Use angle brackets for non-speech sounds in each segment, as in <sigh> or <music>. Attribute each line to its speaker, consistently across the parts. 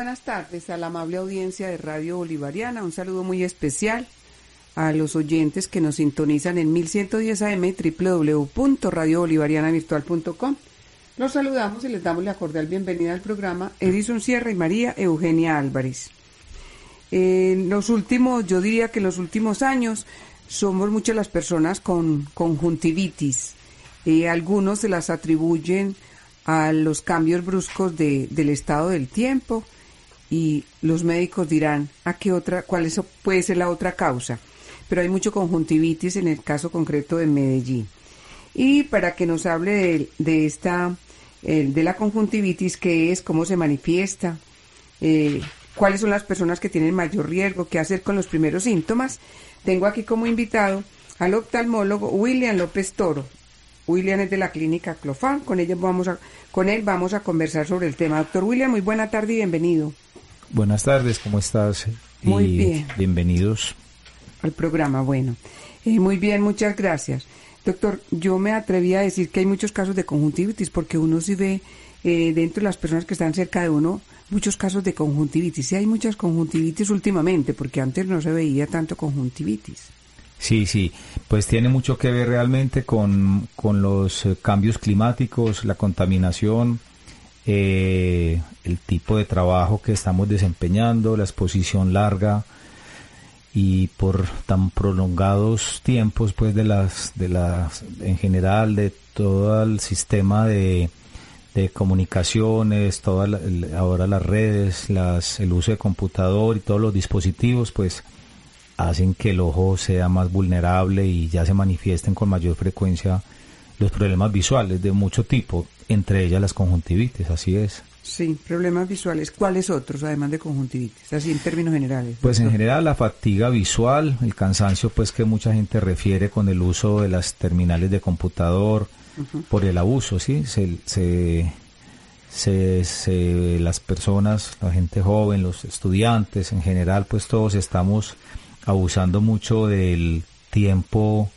Speaker 1: Buenas tardes a la amable audiencia de Radio Bolivariana. Un saludo muy especial a los oyentes que nos sintonizan en 1110 AM www.radiobolivarianavirtual.com. Los saludamos y les damos la cordial bienvenida al programa Edison Sierra y María Eugenia Álvarez. En los últimos, yo diría que en los últimos años somos muchas las personas con conjuntivitis. Eh, algunos se las atribuyen a los cambios bruscos del estado del tiempo y los médicos dirán a qué otra, cuál es, puede ser la otra causa. Pero hay mucho conjuntivitis en el caso concreto de Medellín. Y para que nos hable de, esta, de la conjuntivitis, qué es, cómo se manifiesta, eh, cuáles son las personas que tienen mayor riesgo, qué hacer con los primeros síntomas, tengo aquí como invitado al oftalmólogo William López Toro. William es de la clínica Clofán, con, vamos a, con él vamos a conversar sobre el tema. Doctor William, muy buena tarde y bienvenido.
Speaker 2: Buenas tardes, ¿cómo estás?
Speaker 1: Muy bien.
Speaker 2: Bienvenidos.
Speaker 1: Al programa, bueno. Eh, muy bien, muchas gracias. Doctor, yo me atreví a decir que hay muchos casos de conjuntivitis porque uno sí ve eh, dentro de las personas que están cerca de uno muchos casos de conjuntivitis. Sí hay muchas conjuntivitis últimamente porque antes no se veía tanto conjuntivitis.
Speaker 2: Sí, sí, pues tiene mucho que ver realmente con, con los eh, cambios climáticos, la contaminación, eh, el tipo de trabajo que estamos desempeñando, la exposición larga y por tan prolongados tiempos pues de las de las en general de todo el sistema de, de comunicaciones, toda ahora las redes, las, el uso de computador y todos los dispositivos pues hacen que el ojo sea más vulnerable y ya se manifiesten con mayor frecuencia los problemas visuales de mucho tipo, entre ellas las conjuntivitis, así es.
Speaker 1: Sí, problemas visuales. ¿Cuáles otros, además de conjuntivitis? Así en términos generales.
Speaker 2: Pues en general la fatiga visual, el cansancio pues que mucha gente refiere con el uso de las terminales de computador, por el abuso, ¿sí? Se, se, se, las personas, la gente joven, los estudiantes en general, pues todos estamos abusando mucho del tiempo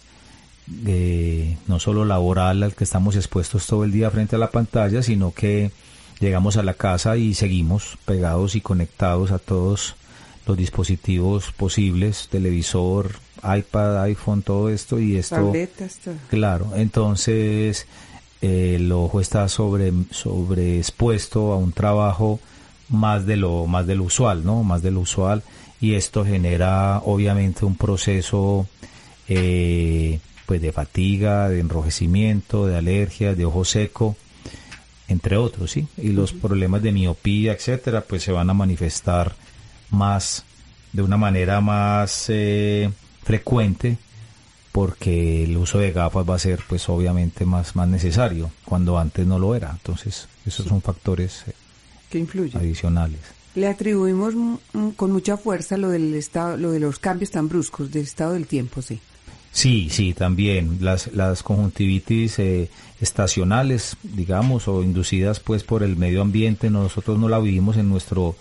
Speaker 2: no solo laboral al que estamos expuestos todo el día frente a la pantalla, sino que llegamos a la casa y seguimos pegados y conectados a todos los dispositivos posibles, televisor, iPad, iPhone, todo esto y esto. Claro, entonces el ojo está sobre expuesto a un trabajo más de lo más de lo usual, ¿no? Más de lo usual y esto genera obviamente un proceso eh, pues de fatiga, de enrojecimiento, de alergias, de ojo seco, entre otros, ¿sí? Y los problemas de miopía, etcétera, pues se van a manifestar más, de una manera más eh, frecuente, porque el uso de gafas va a ser, pues obviamente, más, más necesario, cuando antes no lo era. Entonces, esos son factores eh,
Speaker 1: que influyen.
Speaker 2: adicionales.
Speaker 1: Le atribuimos con mucha fuerza lo del estado, lo de los cambios tan bruscos del estado del tiempo, sí.
Speaker 2: Sí, sí, también las, las conjuntivitis eh, estacionales, digamos, o inducidas pues por el medio ambiente, nosotros no la vivimos en nuestro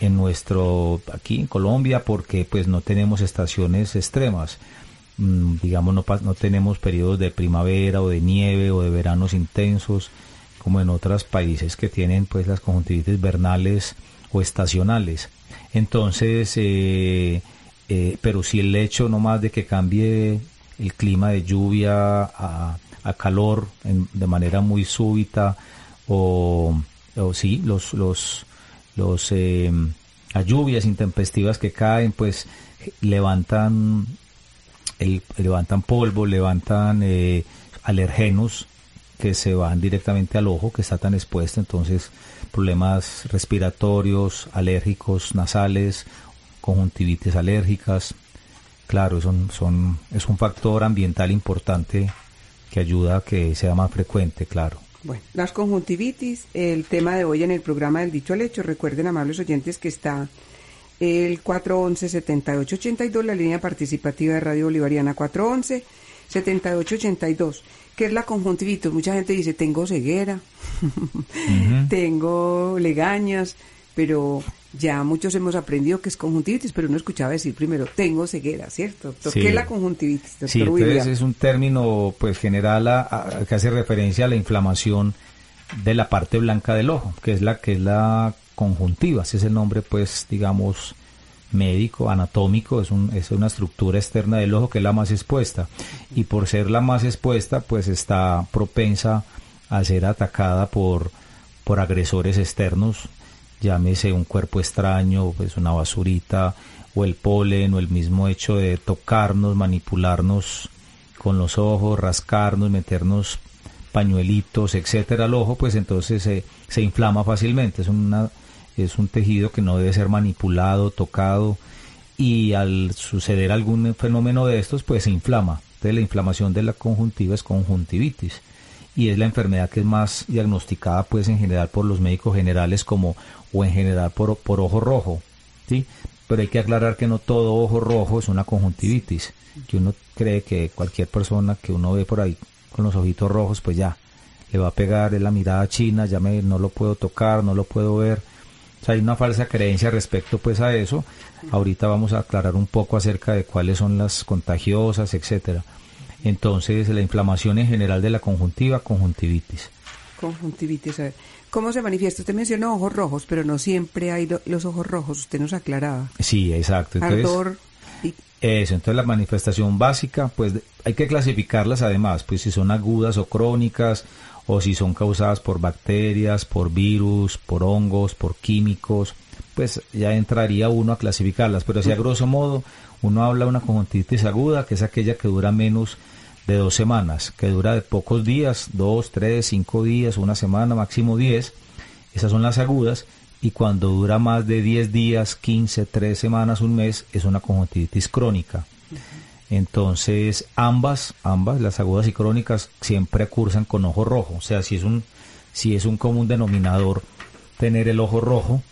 Speaker 2: en nuestro aquí en Colombia porque pues no tenemos estaciones extremas. Mm, digamos no no tenemos periodos de primavera o de nieve o de veranos intensos como en otros países que tienen pues las conjuntivitis vernales o estacionales. Entonces, eh, eh, pero si el hecho no más de que cambie el clima de lluvia a, calor de manera muy súbita o, o sí, los, los, los, eh, lluvias intempestivas que caen, pues levantan, el, levantan polvo, levantan eh, alergenos que se van directamente al ojo que está tan expuesto, entonces problemas respiratorios, alérgicos, nasales conjuntivitis alérgicas. Claro, son, son, es un factor ambiental importante que ayuda a que sea más frecuente, claro.
Speaker 1: Bueno, las conjuntivitis, el tema de hoy en el programa del dicho al hecho. Recuerden, amables oyentes, que está el 411-7882, la línea participativa de Radio Bolivariana 411-7882, que es la conjuntivitis. Mucha gente dice, tengo ceguera, <laughs> tengo legañas, pero ya muchos hemos aprendido que es conjuntivitis, pero uno escuchaba decir primero, tengo ceguera, ¿cierto? ¿Qué es la conjuntivitis?
Speaker 2: Doctor sí, entonces es un término pues general a, que hace referencia a la inflamación de la parte blanca del ojo, que es la que es la conjuntiva, ese es el nombre pues digamos médico, anatómico, es, un, es una estructura externa del ojo que es la más expuesta y por ser la más expuesta pues está propensa a ser atacada por, por agresores externos llámese un cuerpo extraño, pues una basurita, o el polen, o el mismo hecho de tocarnos, manipularnos con los ojos, rascarnos, meternos pañuelitos, etcétera, al ojo, pues entonces se, se inflama fácilmente. Es, una, es un tejido que no debe ser manipulado, tocado, y al suceder algún fenómeno de estos, pues se inflama. Entonces la inflamación de la conjuntiva es conjuntivitis y es la enfermedad que es más diagnosticada pues en general por los médicos generales como o en general por, por ojo rojo, ¿sí? Pero hay que aclarar que no todo ojo rojo es una conjuntivitis, que uno cree que cualquier persona que uno ve por ahí con los ojitos rojos, pues ya, le va a pegar la mirada china, ya me, no lo puedo tocar, no lo puedo ver. Sea, hay una falsa creencia respecto pues a eso. Ahorita vamos a aclarar un poco acerca de cuáles son las contagiosas, etcétera. Entonces, la inflamación en general de la conjuntiva, conjuntivitis.
Speaker 1: Conjuntivitis, a ver. ¿Cómo se manifiesta? Usted mencionó ojos rojos, pero no siempre hay los ojos rojos, usted nos aclaraba.
Speaker 2: Sí, exacto.
Speaker 1: Entonces,
Speaker 2: Eso, entonces la manifestación básica, pues hay que clasificarlas además, pues si son agudas o crónicas, o si son causadas por bacterias, por virus, por hongos, por químicos, pues ya entraría uno a clasificarlas, pero si a grosso modo uno habla de una conjuntivitis aguda, que es aquella que dura menos de dos semanas, que dura de pocos días, dos, tres, cinco días, una semana, máximo diez. Esas son las agudas. Y cuando dura más de diez días, quince, tres semanas, un mes, es una conjuntivitis crónica. Entonces, ambas, ambas, las agudas y crónicas, siempre cursan con ojo rojo. O sea, si es un, si es un común denominador tener el ojo rojo,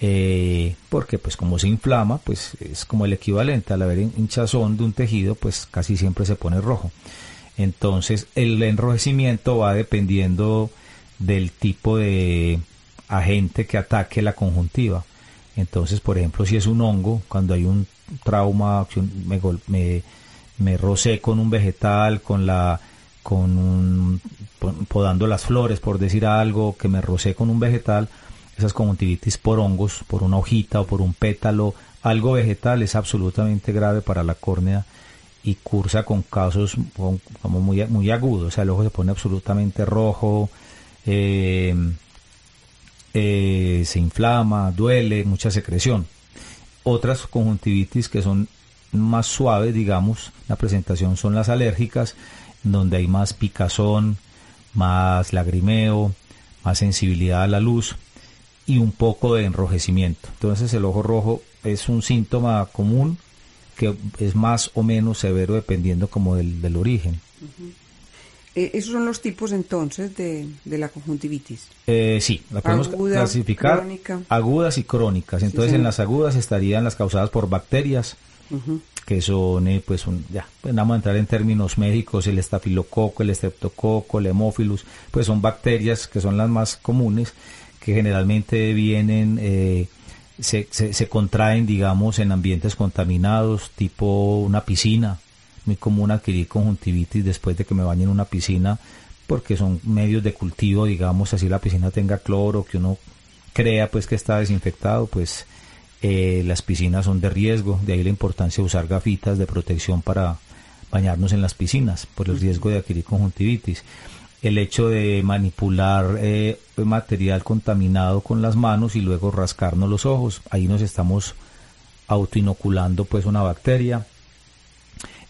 Speaker 2: eh, porque pues como se inflama, pues es como el equivalente al haber hinchazón de un tejido, pues casi siempre se pone rojo. Entonces el enrojecimiento va dependiendo del tipo de agente que ataque la conjuntiva. Entonces, por ejemplo, si es un hongo, cuando hay un trauma, me, me, me rocé con un vegetal, con la con un, podando las flores, por decir algo, que me rocé con un vegetal, esas conjuntivitis por hongos, por una hojita o por un pétalo, algo vegetal es absolutamente grave para la córnea y cursa con casos como muy, muy agudos, o sea, el ojo se pone absolutamente rojo, eh, eh, se inflama, duele, mucha secreción. Otras conjuntivitis que son más suaves, digamos, la presentación son las alérgicas, donde hay más picazón, más lagrimeo, más sensibilidad a la luz y un poco de enrojecimiento. Entonces el ojo rojo es un síntoma común que es más o menos severo dependiendo como del, del origen.
Speaker 1: Eh, esos son los tipos entonces de, de la conjuntivitis.
Speaker 2: Eh, sí, la podemos clasificar agudas y crónicas. Entonces en las agudas estarían las causadas por bacterias, que son, eh, pues, un, ya, pues vamos a entrar en términos médicos, el estafilococo, el estreptococo, el hemófilus, pues son bacterias que son las más comunes que generalmente vienen, eh, se, se, contraen, digamos, en ambientes contaminados, tipo una piscina. Muy común adquirir conjuntivitis después de que me bañe en una piscina, porque son medios de cultivo, digamos, así la piscina tenga cloro, que uno crea pues que está desinfectado, pues eh, las piscinas son de riesgo, de ahí la importancia de usar gafitas de protección para bañarnos en las piscinas, por el riesgo de adquirir conjuntivitis el hecho de manipular eh, material contaminado con las manos y luego rascarnos los ojos. Ahí nos estamos autoinoculando pues una bacteria.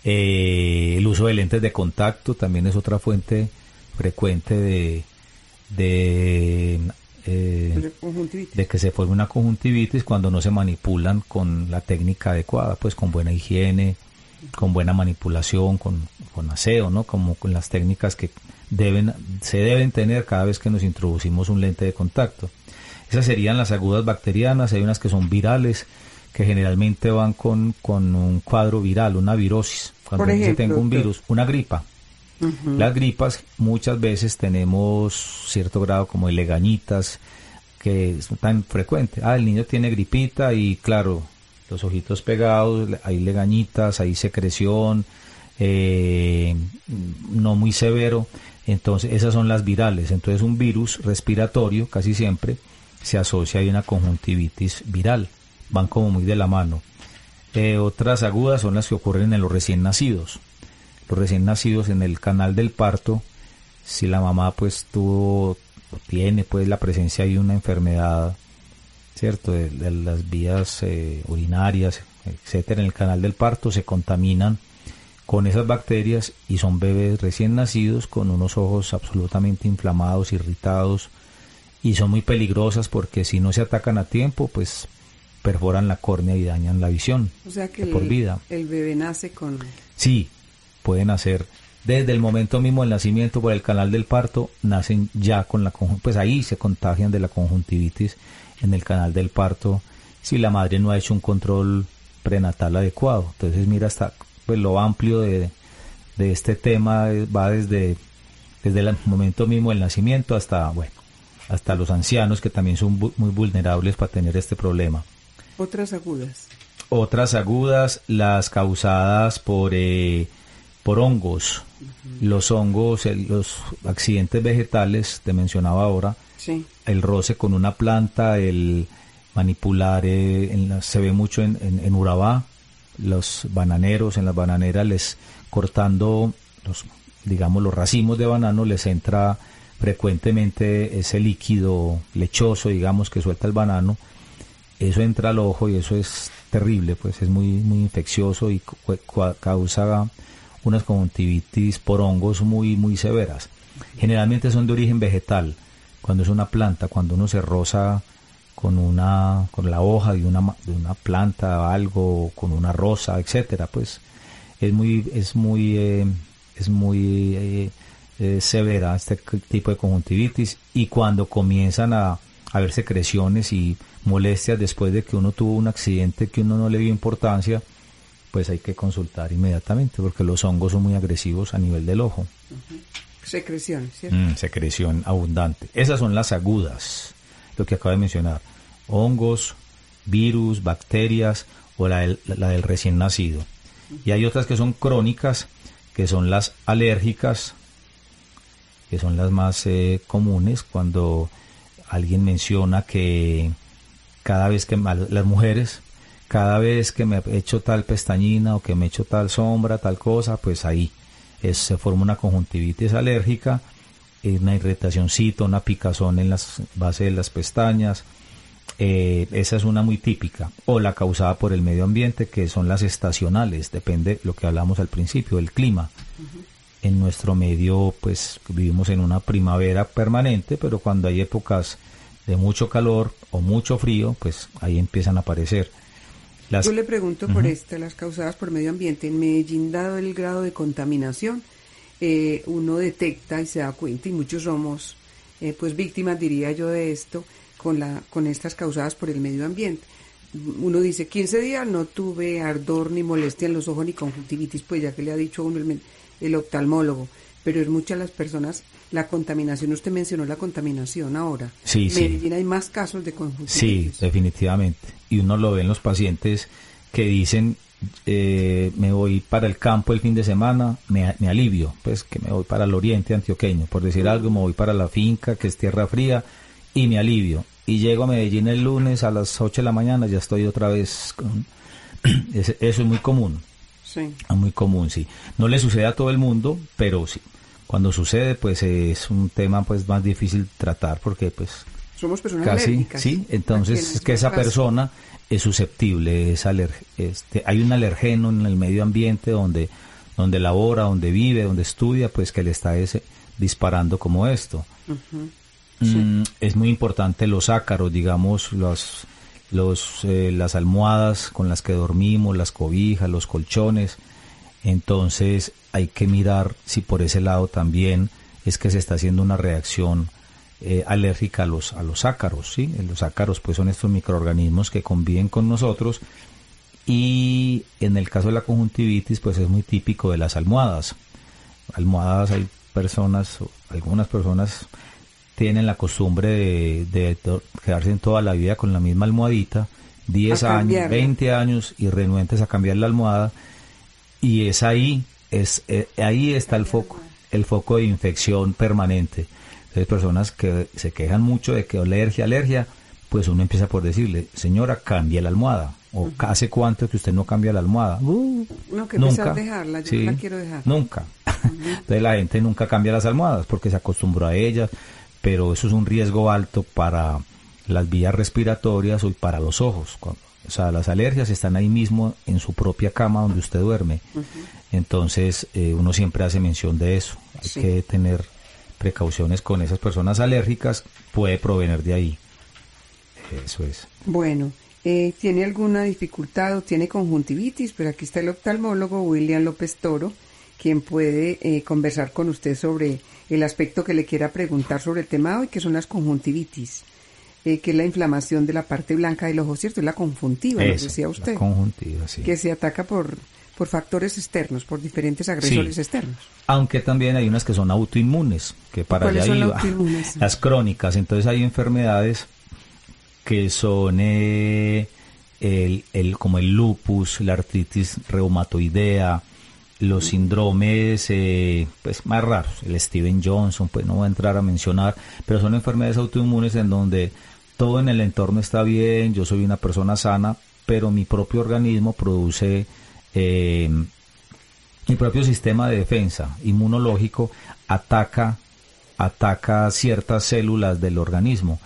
Speaker 2: Eh, el uso de lentes de contacto también es otra fuente frecuente de, de, eh, de que se forme una conjuntivitis cuando no se manipulan con la técnica adecuada, pues con buena higiene, con buena manipulación, con, con aseo, ¿no? Como con las técnicas que deben, se deben tener cada vez que nos introducimos un lente de contacto. Esas serían las agudas bacterianas, hay unas que son virales, que generalmente van con, con un cuadro viral, una virosis. Cuando se tenga un virus, una gripa. Las gripas muchas veces tenemos cierto grado como de legañitas, que es tan frecuente. Ah, el niño tiene gripita y claro, los ojitos pegados, hay legañitas, hay secreción, eh, no muy severo. Entonces, esas son las virales. Entonces, un virus respiratorio casi siempre se asocia a una conjuntivitis viral. Van como muy de la mano. Eh, otras agudas son las que ocurren en los recién nacidos. Los recién nacidos en el canal del parto, si la mamá pues tuvo o tiene pues la presencia de una enfermedad, ¿cierto? De, las vías eh, urinarias, etcétera, en el canal del parto se contaminan con esas bacterias y son bebés recién nacidos con unos ojos absolutamente inflamados, irritados y son muy peligrosas porque si no se atacan a tiempo, pues perforan la córnea y dañan la visión.
Speaker 1: O sea que por vida. el bebé nace con...
Speaker 2: Sí, pueden hacer desde el momento mismo del nacimiento por el canal del parto, nacen ya con la pues ahí se contagian de la conjuntivitis en el canal del parto si la madre no ha hecho un control prenatal adecuado. Entonces mira hasta pues lo amplio de, este tema va desde, desde el momento mismo del nacimiento hasta, bueno, hasta los ancianos que también son muy vulnerables para tener este problema.
Speaker 1: Otras agudas.
Speaker 2: Otras agudas, las causadas por, eh, por hongos. Los hongos, los accidentes vegetales, te mencionaba ahora, el roce con una planta, el manipular, eh, se ve mucho en, en Urabá, los bananeros, en las bananeras les cortando los, digamos, los racimos de banano les entra frecuentemente ese líquido lechoso, digamos, que suelta el banano, eso entra al ojo y eso es terrible, pues es muy, muy infeccioso y causa unas conjuntivitis por hongos muy, muy severas. Generalmente son de origen vegetal, cuando es una planta, cuando uno se roza con una con la hoja de una de una planta algo con una rosa etcétera pues es muy es muy eh, es muy eh, eh, severa este tipo de conjuntivitis y cuando comienzan a, a ver secreciones y molestias después de que uno tuvo un accidente que uno no le dio importancia pues hay que consultar inmediatamente porque los hongos son muy agresivos a nivel del ojo
Speaker 1: secreción
Speaker 2: ¿cierto? Mm, secreción abundante esas son las agudas lo que acabo de mencionar, hongos, virus, bacterias o la del, recién nacido. Y hay otras que son crónicas, que son las alérgicas, que son las más eh, comunes cuando alguien menciona que cada vez que las mujeres, cada vez que me he hecho tal pestañina o que me he hecho tal sombra, tal cosa, pues ahí se forma una conjuntivitis alérgica una irritacióncito, una picazón en las bases de las pestañas. Eh, esa es una muy típica. O la causada por el medio ambiente, que son las estacionales, depende lo que hablamos al principio, del clima. En nuestro medio, pues vivimos en una primavera permanente, pero cuando hay épocas de mucho calor o mucho frío, pues ahí empiezan a aparecer.
Speaker 1: Las... Yo le pregunto por esta, las causadas por medio ambiente. En Medellín, dado el grado de contaminación, eh, uno detecta y se da cuenta, y muchos somos eh, pues víctimas, diría yo, de esto, con, la, con estas causadas por el medio ambiente. Uno dice, 15 días no tuve ardor ni molestia en los ojos ni conjuntivitis, pues ya que le ha dicho a uno el, el oftalmólogo, pero es muchas las personas, la contaminación, usted mencionó la contaminación ahora.
Speaker 2: Sí,
Speaker 1: sí. hay más casos de conjuntivitis.
Speaker 2: Sí, definitivamente. Y uno lo ve en los pacientes que dicen, eh, me voy para el campo el fin de semana, me, alivio, pues que me voy para el oriente antioqueño, por decir algo, me voy para la finca, que es tierra fría, y me alivio. Y llego a Medellín el lunes a las 8 de la mañana, ya estoy otra vez con... <clears throat> Eso es muy común. Sí. Muy común, sí. No le sucede a todo el mundo, pero sí. Cuando sucede, pues es un tema pues más difícil tratar porque pues...
Speaker 1: Somos personas casi,
Speaker 2: Sí, entonces es que esa persona es susceptible, es este, hay un alergeno en el medio ambiente donde, donde labora, donde vive, donde estudia, pues que le está ese, disparando como esto. Mm, es muy importante los ácaros, digamos, los, los, eh, las almohadas con las que dormimos, las cobijas, los colchones. Entonces hay que mirar si por ese lado también es que se está haciendo una reacción eh, alérgica a los, a los ácaros, ¿sí? Los ácaros pues son estos microorganismos que conviven con nosotros y en el caso de la conjuntivitis pues es muy típico de las almohadas. Almohadas hay personas, algunas personas tienen la costumbre de, de quedarse en toda la vida con la misma almohadita, 10 años, 20 años y renuentes a cambiar la almohada y es ahí es eh, ahí está el foco el foco de infección permanente. Entonces personas que se quejan mucho de que alergia alergia pues uno empieza por decirle señora cambia la almohada o hace cuánto que usted no cambia la almohada
Speaker 1: uh, no que nunca. dejarla yo la quiero dejar.
Speaker 2: Nunca. <laughs> Entonces la gente nunca cambia las almohadas porque se acostumbró a ellas pero eso es un riesgo alto para las vías respiratorias o para los ojos. O sea, las alergias están ahí mismo en su propia cama donde usted duerme. Entonces, eh, uno siempre hace mención de eso. Hay que tener precauciones con esas personas alérgicas, puede provenir de ahí. Eso es.
Speaker 1: Bueno, eh, ¿tiene alguna dificultad o tiene conjuntivitis? Pero aquí está el oftalmólogo William López Toro, quien puede eh, conversar con usted sobre el aspecto que le quiera preguntar sobre el tema hoy, que son las conjuntivitis. Eh, que es la inflamación de la parte blanca del ojo, ¿cierto? Es la conjuntiva, decía usted.
Speaker 2: conjuntiva, sí.
Speaker 1: Que se ataca por, por factores externos, por diferentes agresores externos.
Speaker 2: Aunque también hay unas que son autoinmunes, que para allá iba. <laughs> Las crónicas, entonces hay enfermedades que son eh, el, el, como el lupus, la artritis reumatoidea, los síndromes eh, pues más raros, el Steven Johnson, pues no voy a entrar a mencionar, pero son enfermedades autoinmunes en donde todo en el entorno está bien, yo soy una persona sana, pero mi propio organismo produce, eh, mi propio sistema de defensa inmunológico ataca, ataca ciertas células del organismo.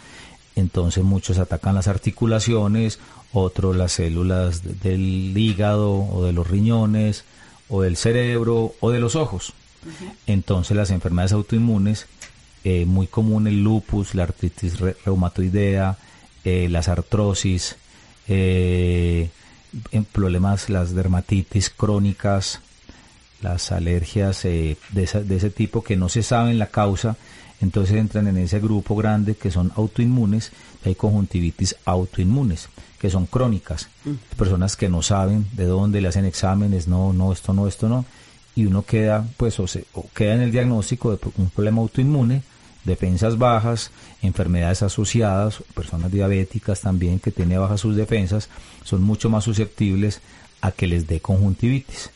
Speaker 2: Entonces muchos atacan las articulaciones, otros las células del hígado o de los riñones o del cerebro o de los ojos. Entonces las enfermedades autoinmunes eh, muy común el lupus, la artritis reumatoidea, eh, las artrosis, eh, en problemas, las dermatitis crónicas, las alergias de, de, ese tipo que no se saben la causa, entonces entran en ese grupo grande que son autoinmunes, hay conjuntivitis autoinmunes, que son crónicas, mm. personas que no saben de dónde le hacen exámenes, no, no, esto no, esto no, y uno queda, pues, o, se, queda en el diagnóstico de un problema autoinmune, defensas bajas, enfermedades asociadas, personas diabéticas también que tienen bajas sus defensas, son mucho más susceptibles a que les dé conjuntivitis.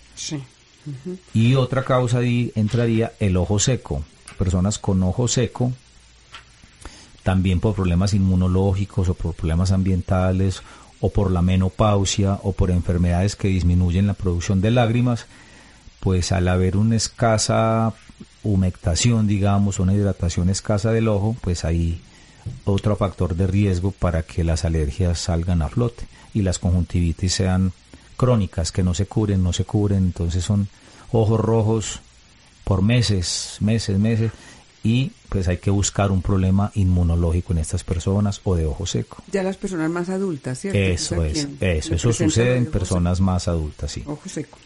Speaker 2: Y otra causa ahí entraría el ojo seco. Personas con ojo seco, también por problemas inmunológicos o por problemas ambientales o por la menopausia o por enfermedades que disminuyen la producción de lágrimas, pues al haber una escasa humectación, digamos, una hidratación escasa del ojo, pues hay otro factor de riesgo para que las alergias salgan a flote y las conjuntivitis sean crónicas, que no se cubren, no se cubren, entonces son ojos rojos por meses, meses, meses, y pues hay que buscar un problema inmunológico en estas personas o de ojo seco.
Speaker 1: Ya las personas más adultas, ¿cierto?
Speaker 2: Eso es, eso, eso sucede en personas más adultas, sí.
Speaker 1: Ojo seco.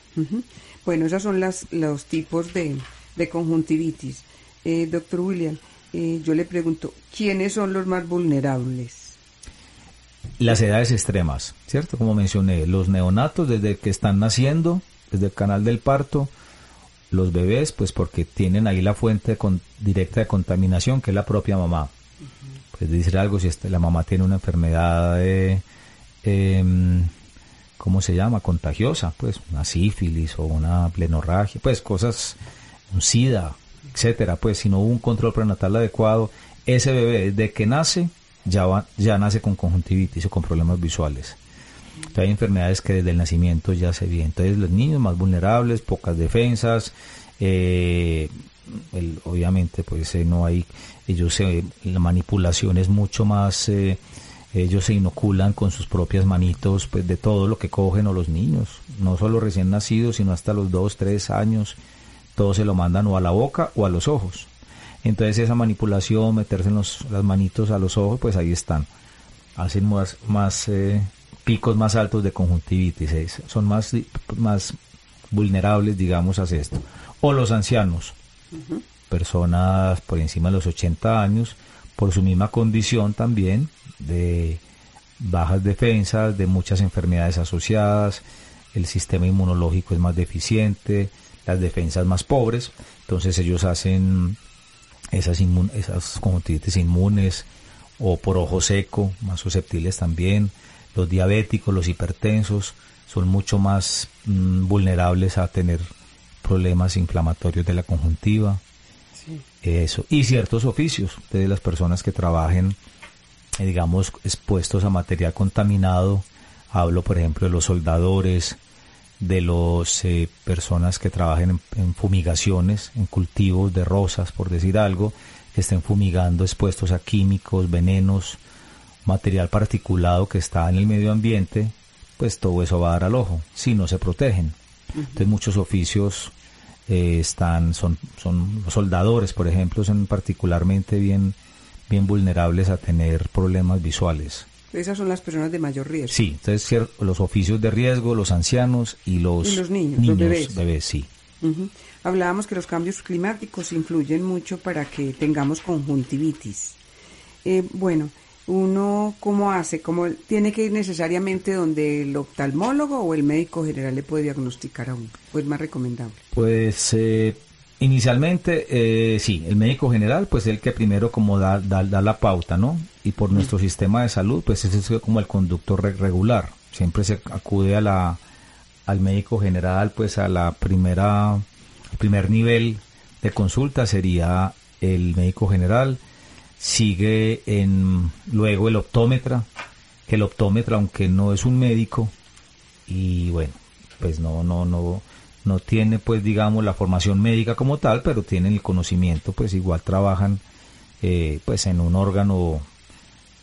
Speaker 1: Bueno, esos son las, los tipos de, conjuntivitis. Eh, doctor William, eh, yo le pregunto, ¿quiénes son los más vulnerables?
Speaker 2: Las edades extremas, ¿cierto? Como mencioné, los neonatos desde que están naciendo, desde el canal del parto, los bebés, pues porque tienen ahí la fuente directa de contaminación, que es la propia mamá. Pues decir algo, si este, la mamá tiene una enfermedad de... Em, ¿cómo se llama? Contagiosa, pues una sífilis o una plenorragia, pues cosas, un SIDA, etcétera, pues si no hubo un control prenatal adecuado, ese bebé desde que nace ya, va, ya nace con conjuntivitis o con problemas visuales. Entonces, hay enfermedades que desde el nacimiento ya se ven. Entonces los niños más vulnerables, pocas defensas, eh, obviamente pues eh, no hay, ellos la manipulación es mucho más eh, ellos se inoculan con sus propias manitos pues de todo lo que cogen o los niños, no solo recién nacidos, sino hasta los dos, tres años, todo se lo mandan o a la boca o a los ojos. Entonces esa manipulación, meterse en los, las manitos a los ojos, pues ahí están. Hacen más, más eh, picos más altos de conjuntivitis, eh, son más, más vulnerables, digamos, a esto. O los ancianos. personas por encima de los 80 años, por su misma condición también de bajas defensas, de muchas enfermedades asociadas, el sistema inmunológico es más deficiente, las defensas más pobres, entonces ellos hacen esas, esas conjuntivitis inmunes o por ojo seco, más susceptibles también, los diabéticos, los hipertensos, son mucho más mm, vulnerables a tener problemas inflamatorios de la conjuntiva. Eso. Y ciertos oficios de las personas que trabajen, eh, digamos, expuestos a material contaminado. Hablo, por ejemplo, de los soldadores, de las eh, personas que trabajen en, fumigaciones, en cultivos de rosas, por decir algo, que estén fumigando expuestos a químicos, venenos, material particulado que está en el medio ambiente, pues todo eso va a dar al ojo, si no se protegen. Entonces muchos oficios eh, están, son, son los soldadores, por ejemplo, son particularmente bien, bien vulnerables a tener problemas visuales.
Speaker 1: Esas son las personas de mayor riesgo.
Speaker 2: Sí, entonces los oficios de riesgo, los ancianos y los,
Speaker 1: niños, los
Speaker 2: bebés. sí.
Speaker 1: Hablábamos que los cambios climáticos influyen mucho para que tengamos conjuntivitis. Eh, bueno, uno cómo hace, cómo tiene que ir necesariamente donde el oftalmólogo o el médico general le puede diagnosticar a uno, pues más recomendable.
Speaker 2: Pues eh, inicialmente eh, sí, el médico general pues el que primero como da, da, la pauta, ¿no? Y por nuestro sistema de salud pues ese es como el conducto regular, siempre se acude a la al médico general pues a la primera el primer nivel de consulta sería el médico general. Sigue en luego el optómetra, que el optómetra aunque no es un médico y bueno, pues no no no no tiene pues digamos la formación médica como tal, pero tienen el conocimiento, pues igual trabajan eh, pues en un órgano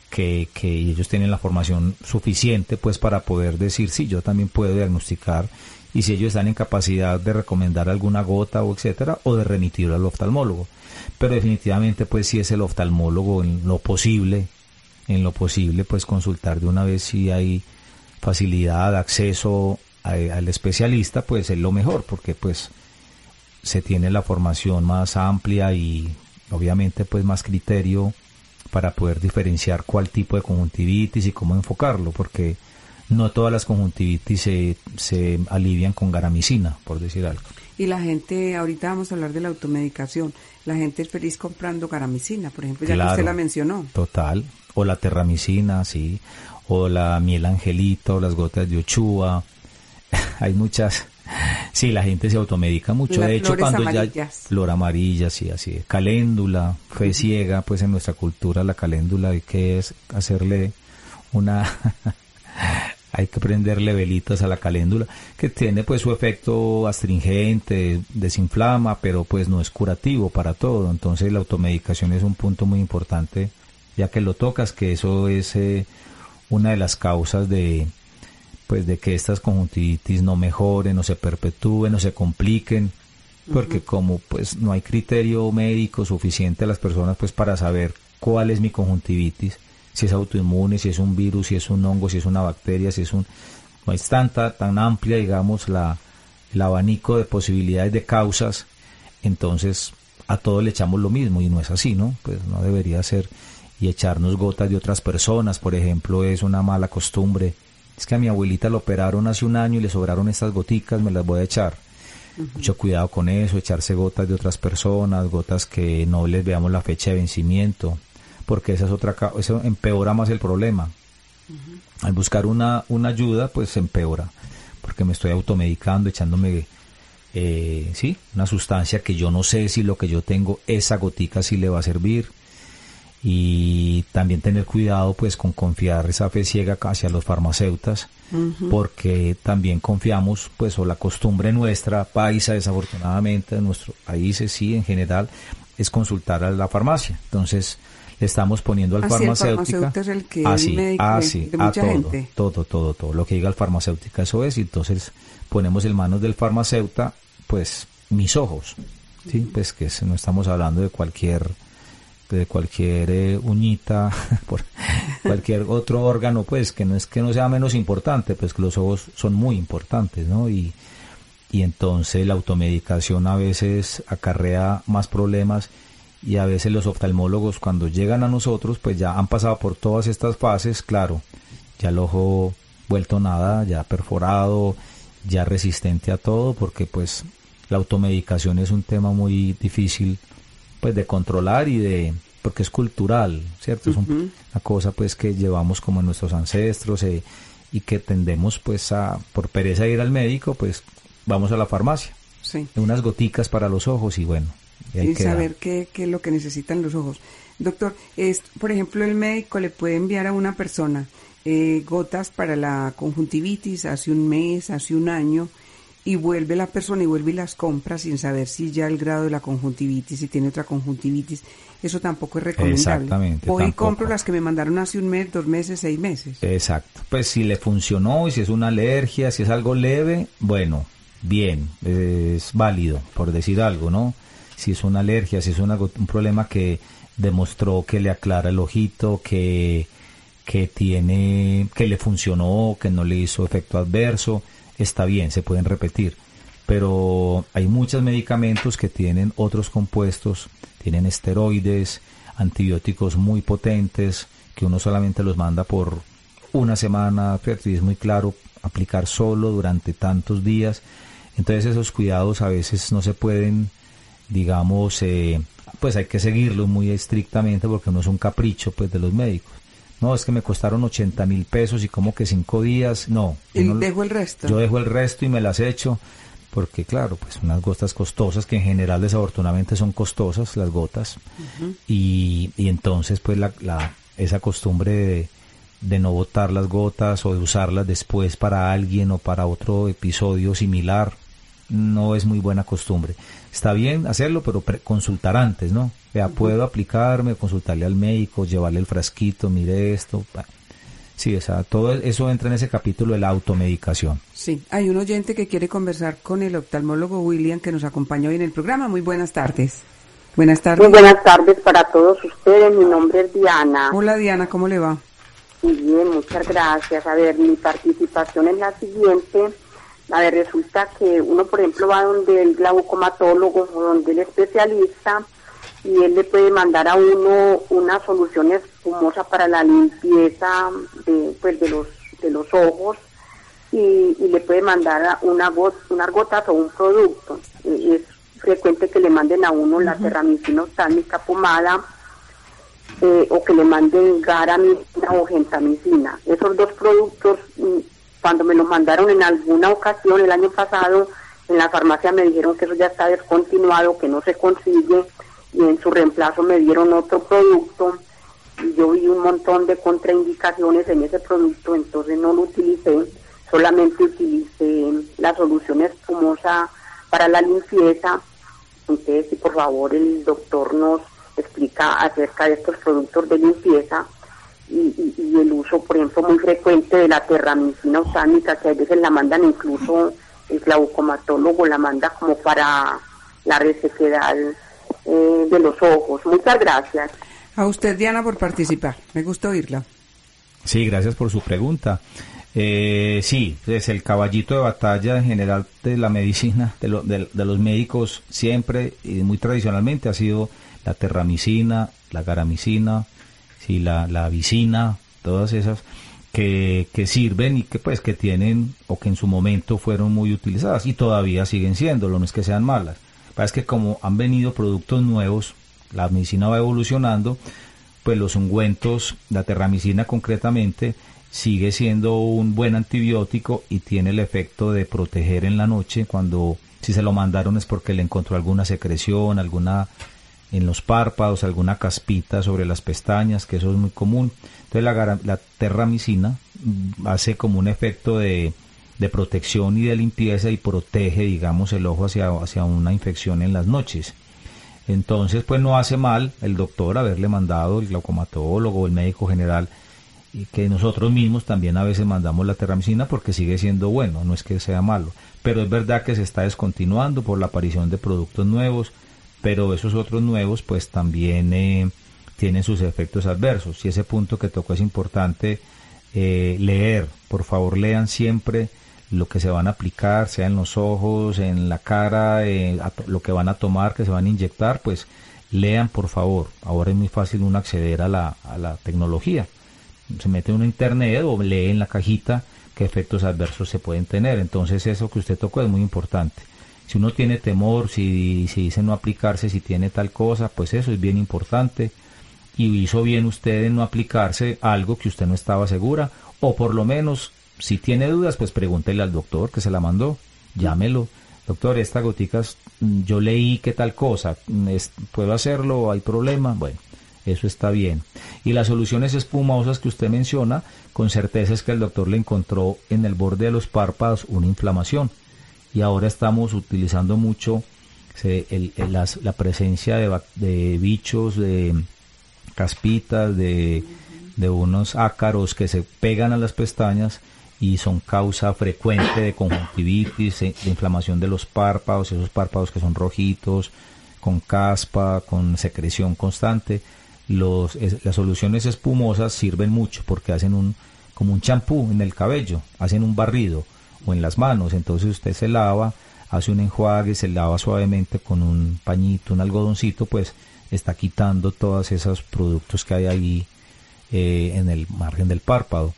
Speaker 2: que, que ellos tienen la formación suficiente pues para poder decir sí, yo también puedo diagnosticar y si ellos están en capacidad de recomendar alguna gota o etcétera o de remitirlo al oftalmólogo pero definitivamente pues si es el oftalmólogo en lo posible, en lo posible pues consultar de una vez si hay facilidad, acceso al especialista, pues es lo mejor, porque pues se tiene la formación más amplia y obviamente pues más criterio para poder diferenciar cuál tipo de conjuntivitis y cómo enfocarlo, porque no todas las conjuntivitis se, se alivian con garamicina, por decir algo.
Speaker 1: Y la gente, ahorita vamos a hablar de la automedicación, la gente es feliz comprando garamicina, por ejemplo, ya que usted la mencionó.
Speaker 2: Total, o la terramicina, sí, o la miel angelito, o las gotas de ochua, <laughs> hay muchas, sí, la gente se automedica mucho, de hecho cuando ya, flor amarilla, sí, así, caléndula, fe ciega, pues en nuestra cultura la caléndula hay que es hacerle una <laughs> hay que prenderle velitas a la caléndula, que tiene pues su efecto astringente, desinflama, pero pues no es curativo para todo. Entonces la automedicación es un punto muy importante, ya que lo tocas, que eso es eh, una de las causas de pues de que estas conjuntivitis no mejoren, o se perpetúen, o se compliquen, porque como pues no hay criterio médico suficiente a las personas pues para saber cuál es mi conjuntivitis, si es autoinmune, si es un virus, si es un hongo, si es una bacteria, si es un... No es tanta, tan amplia, digamos, la, el abanico de posibilidades de causas, entonces a todos le echamos lo mismo y no es así, ¿no? Pues no debería ser y echarnos gotas de otras personas, por ejemplo, es una mala costumbre. Es que a mi abuelita lo operaron hace un año y le sobraron estas goticas, me las voy a echar. Mucho cuidado con eso, echarse gotas de otras personas, gotas que no les veamos la fecha de vencimiento porque esa es otra eso empeora más el problema. Al buscar una, una ayuda, pues se empeora, porque me estoy automedicando, echándome, eh, sí, una sustancia que yo no sé si lo que yo tengo, esa gotica sí le va a servir. Y también tener cuidado, pues, con confiar esa fe ciega hacia los farmacéutas, porque también confiamos, pues, o la costumbre nuestra, paisa, desafortunadamente, en nuestros países, sí, en general, es consultar a la farmacia. Entonces, estamos poniendo al farmacéutico
Speaker 1: es el que así,
Speaker 2: así, a todo, todo, todo, todo, lo que diga el farmacéutico eso es, y entonces ponemos en manos del farmacéutico, pues, mis ojos, sí, pues que no estamos hablando de cualquier de cualquier eh, uñita, <laughs> por cualquier otro órgano, pues que no es que no sea menos importante, pues que los ojos son muy importantes, ¿no? Y, y entonces la automedicación a veces acarrea más problemas y a veces los oftalmólogos cuando llegan a nosotros pues ya han pasado por todas estas fases, claro, ya el ojo vuelto nada, ya perforado, ya resistente a todo, porque pues la automedicación es un tema muy difícil pues de controlar y de porque es cultural, ¿cierto? Es una cosa pues que llevamos como nuestros ancestros eh, y que tendemos pues a por pereza ir al médico, pues vamos a la farmacia. Sí. Unas goticas para los ojos y bueno,
Speaker 1: y saber qué, qué es lo que necesitan los ojos. Doctor, es, por ejemplo, el médico le puede enviar a una persona eh, gotas para la conjuntivitis hace un mes, hace un año, y vuelve la persona y vuelve y las compra sin saber si ya el grado de la conjuntivitis, si tiene otra conjuntivitis. Eso tampoco es recomendable.
Speaker 2: Exactamente.
Speaker 1: Hoy compro las que me mandaron hace un mes, dos meses, seis meses.
Speaker 2: Exacto. Pues si le funcionó y si es una alergia, si es algo leve, bueno, bien, es válido, por decir algo, ¿no? Si es una alergia, si es un problema que demostró que le aclara el ojito, que que tiene, que le funcionó, que no le hizo efecto adverso, está bien, se pueden repetir. Pero hay muchos medicamentos que tienen otros compuestos, tienen esteroides, antibióticos muy potentes, que uno solamente los manda por una semana, y es muy claro, aplicar solo durante tantos días. Entonces esos cuidados a veces no se pueden, digamos, eh, pues hay que seguirlos muy estrictamente porque no es un capricho pues de los médicos no, es que me costaron 80 mil pesos y como que cinco días, no.
Speaker 1: ¿Y dejo el resto?
Speaker 2: Yo dejo el resto y me las echo, porque claro, pues unas gotas costosas, que en general desafortunadamente son costosas las gotas, y, y, entonces pues la, la, esa costumbre de, de no botar las gotas o de usarlas después para alguien o para otro episodio similar, no es muy buena costumbre. Está bien hacerlo, pero consultar antes, ¿no? Vea, puedo aplicarme, consultarle al médico, llevarle el frasquito, mire esto. Sí, o todo eso entra en ese capítulo de la automedicación.
Speaker 1: Sí, hay un oyente que quiere conversar con el oftalmólogo William que nos acompañó hoy en el programa. Muy buenas tardes. Buenas tardes.
Speaker 3: Muy buenas tardes para todos ustedes. Mi nombre es Diana.
Speaker 1: Hola Diana, ¿cómo le va?
Speaker 3: Muy bien, muchas gracias. A ver, mi participación es la siguiente. A ver, resulta que uno, por ejemplo, va donde el glaucomatólogo o donde el especialista y él le puede mandar a uno una solución espumosa para la limpieza de, pues, de, los, de los ojos y, le puede mandar una got, unas gotas o un producto. es frecuente que le manden a uno la terramicina oftálmica pomada eh, o que le manden garamicina o gentamicina. Esos dos productos, mm, cuando me los mandaron en alguna ocasión el año pasado, en la farmacia me dijeron que eso ya está descontinuado, que no se consigue y en su reemplazo me dieron otro producto y yo vi un montón de contraindicaciones en ese producto, entonces no lo utilicé, solamente utilicé la solución espumosa para la limpieza. Entonces, si por favor el doctor nos explica acerca de estos productos de limpieza y, el uso, por ejemplo, muy frecuente de la terramicina osánica, que a veces la mandan incluso el glaucomatólogo la manda como para la resequedad eh, de los ojos. Muchas gracias.
Speaker 1: A usted, Diana, por participar. Me gusta oírla.
Speaker 2: Sí, gracias por su pregunta. Eh, sí, es el caballito de batalla en general de la medicina, de, de, los médicos, siempre y muy tradicionalmente ha sido la terramicina, la garamicina, sí, la, la vicina, todas esas que, que, sirven y que pues que tienen o que en su momento fueron muy utilizadas y todavía siguen siendo, no es que sean malas. Es que como han venido productos nuevos, la medicina va evolucionando, pues los ungüentos, la terramicina concretamente, sigue siendo un buen antibiótico y tiene el efecto de proteger en la noche cuando si se lo mandaron es porque le encontró alguna secreción, alguna en los párpados, alguna caspita sobre las pestañas, que eso es muy común. Entonces la, la terramicina hace como un efecto de de protección y de limpieza y protege, digamos, el ojo hacia, hacia una infección en las noches. Entonces, pues no hace mal el doctor haberle mandado el glaucomatólogo el médico general y que nosotros mismos también a veces mandamos la terramicina porque sigue siendo bueno, no es que sea malo. Pero es verdad que se está descontinuando por la aparición de productos nuevos, pero esos otros nuevos pues también eh, tienen sus efectos adversos. Y ese punto que tocó es importante eh, leer. Por favor, lean siempre lo que se van a aplicar, sea en los ojos, en la cara, eh, lo que van a tomar, que se van a inyectar, pues lean por favor. Ahora es muy fácil uno acceder a la, tecnología. Se mete en internet o lee en la cajita qué efectos adversos se pueden tener. Entonces eso que usted tocó es muy importante. Si uno tiene temor, si, si dice no aplicarse, si tiene tal cosa, pues eso es bien importante. Y hizo bien usted en no aplicarse algo que usted no estaba segura, o por lo menos si tiene dudas, pues pregúntele al doctor que se la mandó, llámelo. Doctor, esta goticas, mm, yo leí que tal cosa, mm, ¿puedo hacerlo? ¿Hay problema? Bueno, eso está bien. Y las soluciones espumosas que usted menciona, con certeza es que el doctor le encontró en el borde de los párpados una inflamación. Y ahora estamos utilizando mucho la presencia de, bichos, de caspitas, de, unos ácaros que se pegan a las pestañas y son causa frecuente de conjuntivitis, de inflamación de los párpados, esos párpados que son rojitos, con caspa, con secreción constante. Las soluciones espumosas sirven mucho porque hacen un como un champú en el cabello, hacen un barrido o en las manos, entonces usted se lava, hace un enjuague, se lava suavemente con un pañito, un algodoncito, pues está quitando todos esos productos que hay ahí eh, en el margen del párpado.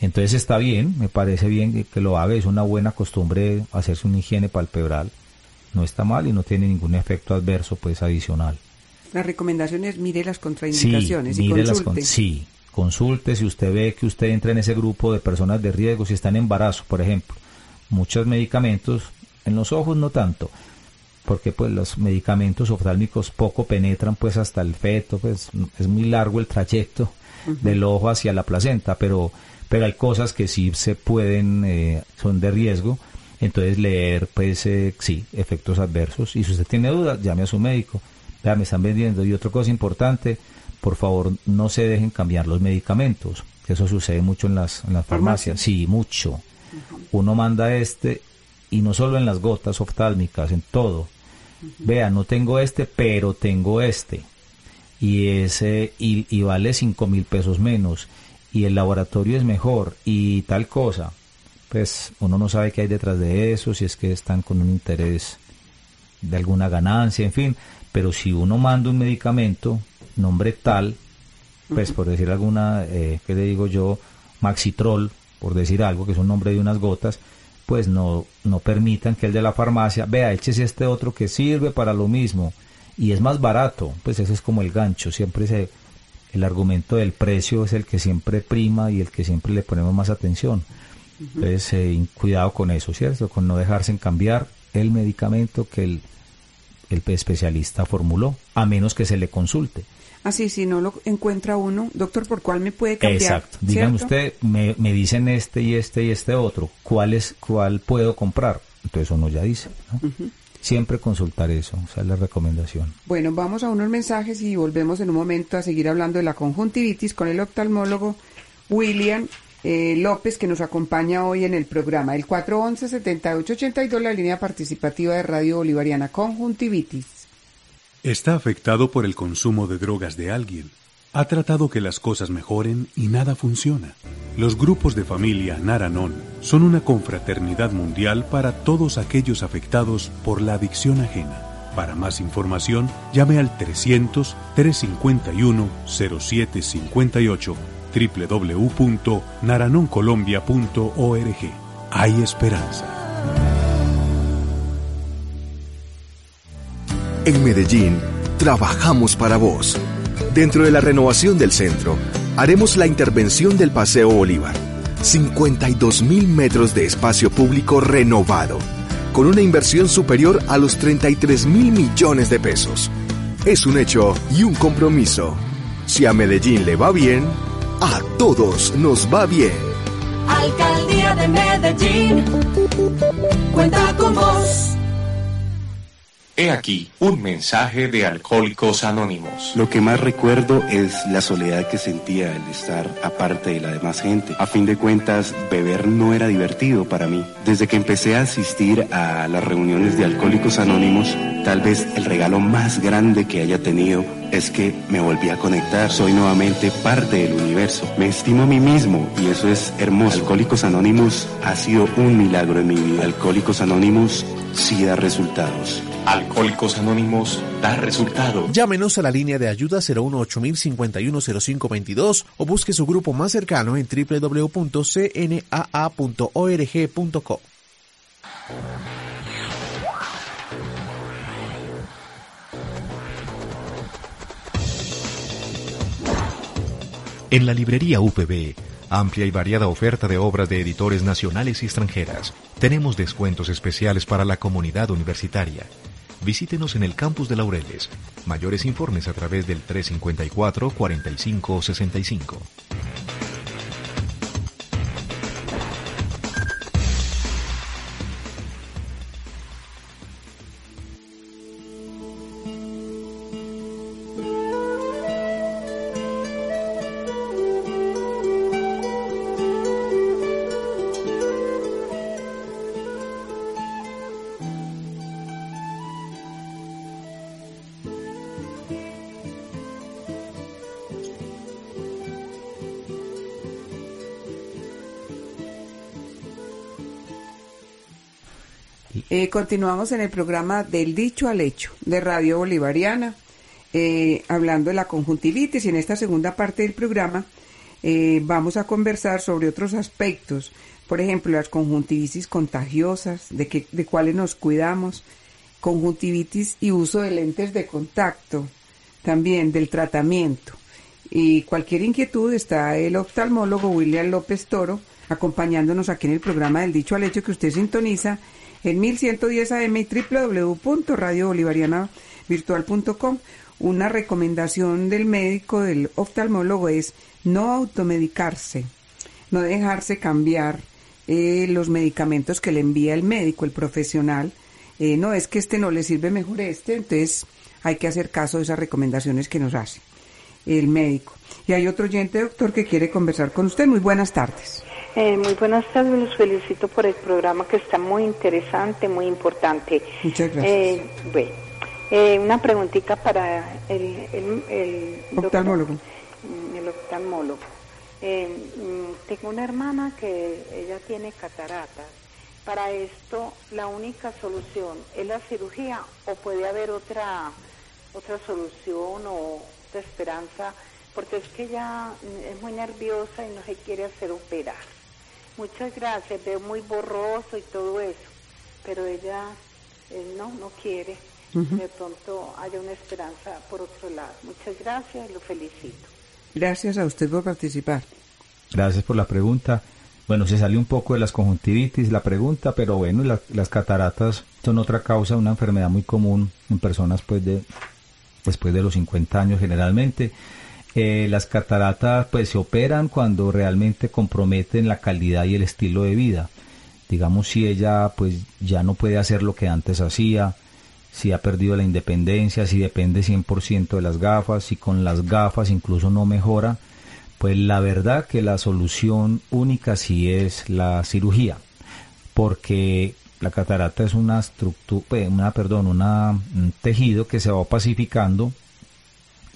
Speaker 2: Entonces está bien, me parece bien que lo haga, es una buena costumbre hacerse una higiene palpebral, no está mal y no tiene ningún efecto adverso pues adicional.
Speaker 1: La recomendación es mire las contraindicaciones
Speaker 2: sí,
Speaker 1: y
Speaker 2: mire
Speaker 1: consulte.
Speaker 2: Las sí, consulte si usted ve que usted entra en ese grupo de personas de riesgo, si está en embarazo, por ejemplo. Muchos medicamentos, en los ojos no tanto, porque pues los medicamentos oftálmicos poco penetran pues hasta el feto, pues es muy largo el trayecto del ojo hacia la placenta, pero pero hay cosas que sí se pueden, eh, son de riesgo, entonces leer, pues eh, sí, efectos adversos. Y si usted tiene dudas, llame a su médico. Ya me están vendiendo. Y otra cosa importante, por favor, no se dejen cambiar los medicamentos. Eso sucede mucho en las, en las farmacias. Sí, mucho. Uno manda este, y no solo en las gotas oftálmicas, en todo. Vea, no tengo este, pero tengo este. Y ese, y, y vale cinco mil pesos menos y el laboratorio es mejor y tal cosa, pues uno no sabe qué hay detrás de eso, si es que están con un interés de alguna ganancia, en fin, pero si uno manda un medicamento, nombre tal, pues por decir alguna, eh, ¿qué le digo yo? Maxitrol, por decir algo, que es un nombre de unas gotas, pues no, no permitan que el de la farmacia, vea, échese este otro que sirve para lo mismo y es más barato, pues ese es como el gancho, siempre se el argumento del precio es el que siempre prima y el que siempre le ponemos más atención. Entonces, eh, cuidado con eso, ¿cierto? Con no dejarse en cambiar el medicamento que el, el especialista formuló, a menos que se le consulte.
Speaker 1: Así, si no lo encuentra uno, doctor, ¿por cuál me puede cambiar?
Speaker 2: Exacto. Dígame usted, me, me, dicen este y este y este otro, ¿cuál, es, cuál puedo comprar? Entonces uno ya dice, ¿no? Siempre consultar eso, esa es la recomendación.
Speaker 1: Bueno, vamos a unos mensajes y volvemos en un momento a seguir hablando de la conjuntivitis con el oftalmólogo William eh, López, que nos acompaña hoy en el programa. El 411-7882, la línea participativa de Radio Bolivariana, conjuntivitis.
Speaker 4: Está afectado por el consumo de drogas de alguien ha tratado que las cosas mejoren y nada funciona. Los grupos de familia Naranon son una confraternidad mundial para todos aquellos afectados por la adicción ajena. Para más información, llame al 300-351-0758 www.naranoncolombia.org. Hay esperanza.
Speaker 5: En Medellín, trabajamos para vos Dentro de la renovación del centro, haremos la intervención del Paseo Bolívar. 52 mil metros de espacio público renovado, con una inversión superior a los 33 mil millones de pesos. Es un hecho y un compromiso. Si a Medellín le va bien, a todos nos va bien.
Speaker 6: Alcaldía de Medellín, cuenta con vos.
Speaker 7: He aquí un mensaje de Alcohólicos Anónimos.
Speaker 8: Lo que más recuerdo es la soledad que sentía al estar aparte de la demás gente. A fin de cuentas, beber no era divertido para mí. Desde que empecé a asistir a las reuniones de Alcohólicos Anónimos, Tal vez el regalo más grande que haya tenido es que me volví a conectar. Soy nuevamente parte del universo. Me estimo a mí mismo y eso es hermoso. Alcohólicos Anónimos ha sido un milagro en mi vida. Alcohólicos Anónimos sí da resultados.
Speaker 7: Alcohólicos Anónimos da resultados.
Speaker 9: Llámenos a la línea de ayuda 018-510522 o busque su grupo más cercano en www.cnaa.org.co.
Speaker 10: En la librería UPB, amplia y variada oferta de obras de editores nacionales y extranjeras. Tenemos descuentos especiales para la comunidad universitaria. Visítenos en el campus de Laureles. Mayores informes a través del 354-4565.
Speaker 1: Continuamos en el programa del dicho al hecho de Radio Bolivariana, eh, hablando de la conjuntivitis y en esta segunda parte del programa eh, vamos a conversar sobre otros aspectos, por ejemplo, las conjuntivitis contagiosas, de, que, de cuáles nos cuidamos, conjuntivitis y uso de lentes de contacto, también del tratamiento. Y cualquier inquietud está el oftalmólogo William López Toro acompañándonos aquí en el programa del dicho al hecho que usted sintoniza en 1110 AM y www.radiobolivarianavirtual.com. Una recomendación del médico, del oftalmólogo, es no automedicarse, no dejarse cambiar eh, los medicamentos que le envía el médico, el profesional. Eh, no es que este no le sirve mejor este, entonces hay que hacer caso de esas recomendaciones que nos hace el médico. Y hay otro oyente, doctor, que quiere conversar con usted. Muy buenas tardes.
Speaker 11: Eh, muy buenas tardes, los felicito por el programa que está muy interesante, muy importante.
Speaker 1: Muchas gracias.
Speaker 11: Eh, bueno, eh, una preguntita para el, el, el
Speaker 1: oftalmólogo.
Speaker 11: Doctor, el oftalmólogo. tengo una hermana que ella tiene cataratas. Para esto, la única solución es la cirugía o puede haber otra otra solución o otra esperanza, porque es que ella es muy nerviosa y no se quiere hacer operar. Muchas gracias, veo muy borroso y todo eso, pero ella eh, no, no quiere. De pronto haya una esperanza por otro lado. Muchas gracias y lo felicito.
Speaker 1: Gracias a usted por participar.
Speaker 2: Gracias por la pregunta. Bueno, se salió un poco de las conjuntivitis la pregunta, pero bueno, la, las cataratas son otra causa, una enfermedad muy común en personas pues de después de los 50 años generalmente. Las cataratas pues se operan cuando realmente comprometen la calidad y el estilo de vida. Digamos si ella pues ya no puede hacer lo que antes hacía, si ha perdido la independencia, si depende 100% de las gafas, si con las gafas incluso no mejora, pues la verdad que la solución única sí es la cirugía, porque la catarata es una estructura, una, perdón, una, un tejido que se va opacificando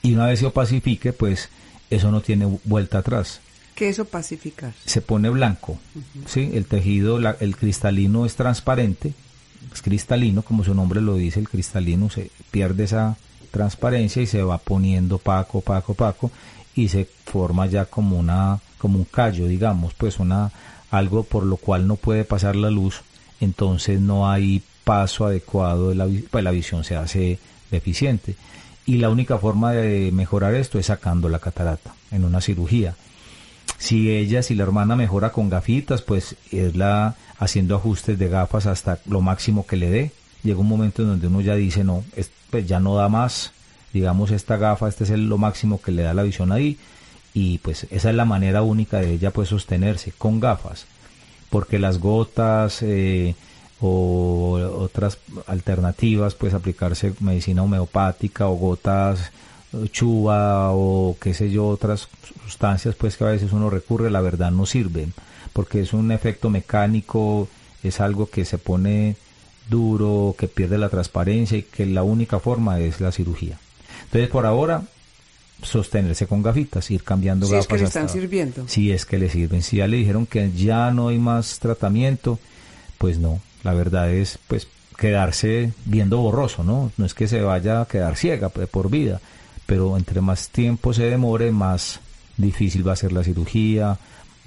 Speaker 2: y una vez se opacifique, pues eso no tiene vuelta atrás.
Speaker 1: ¿Qué es opacificar?
Speaker 2: Se pone blanco, ¿sí? El tejido, la, el cristalino es transparente, es cristalino, como su nombre lo dice, el cristalino se pierde esa transparencia y se va poniendo paco, paco, paco y se forma ya como una, como un callo, digamos, pues una, algo por lo cual no puede pasar la luz entonces no hay paso adecuado, de la, pues la visión se hace deficiente. Y la única forma de mejorar esto es sacando la catarata en una cirugía. Si ella, si la hermana mejora con gafitas, pues es la haciendo ajustes de gafas hasta lo máximo que le dé. Llega un momento en donde uno ya dice, no, pues ya no da más, digamos esta gafa, este es el, lo máximo que le da la visión ahí. Y pues esa es la manera única de ella pues sostenerse con gafas porque las gotas eh, o otras alternativas, pues aplicarse medicina homeopática o gotas chuba o qué sé yo, otras sustancias pues que a veces uno recurre, la verdad no sirven, porque es un efecto mecánico, es algo que se pone duro, que pierde la transparencia y que la única forma es la cirugía. Entonces, por ahora, sostenerse con gafitas, ir cambiando
Speaker 1: Si
Speaker 2: gafas.
Speaker 1: es que le
Speaker 2: hasta-
Speaker 1: están sirviendo.
Speaker 2: Si es que le sirven. Si ya le dijeron que ya no hay más tratamiento, pues no. La verdad es, pues, quedarse viendo borroso, ¿no? No es que se vaya a quedar ciega pues, por vida, pero entre más tiempo se demore, más difícil va a ser la cirugía,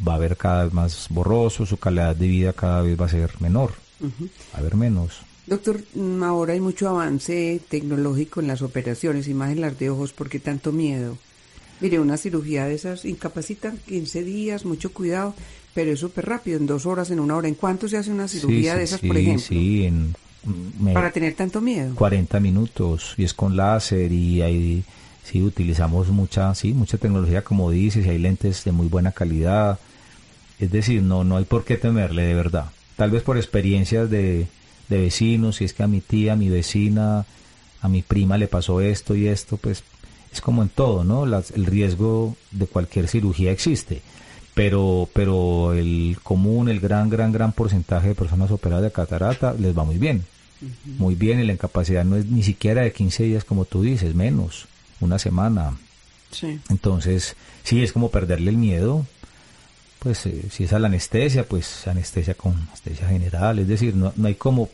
Speaker 2: va a haber cada vez más borroso, su calidad de vida cada vez va a ser menor, va a haber menos.
Speaker 1: Doctor, mm, ahora hay mucho avance tecnológico en las operaciones y más en las de ojos. ¿Por qué tanto miedo? Mire, una cirugía de esas incapacitan 15 días, mucho cuidado, pero es súper rápido, en dos horas, en una hora. ¿En cuánto se hace una cirugía
Speaker 2: Sí,
Speaker 1: de esas,
Speaker 2: sí,
Speaker 1: por ejemplo?
Speaker 2: Sí, en me-
Speaker 1: Para tener tanto miedo.
Speaker 2: 40 minutos y es con láser y ahí sí utilizamos mucha sí mucha tecnología como dices y hay lentes de muy buena calidad es decir no no hay por qué temerle de verdad tal vez por experiencias de, de vecinos si es que a mi tía a mi vecina a mi prima le pasó esto y esto pues es como en todo no Las- el riesgo de cualquier cirugía existe pero pero el común el gran gran gran porcentaje de personas operadas de catarata les va muy bien muy bien y la incapacidad no es ni siquiera de 15 días como tú dices, menos, una semana.
Speaker 1: Sí.
Speaker 2: Entonces, sí, es como perderle el miedo. Pues eh, si es a la anestesia, pues anestesia con anestesia general. Es decir, no, no hay como,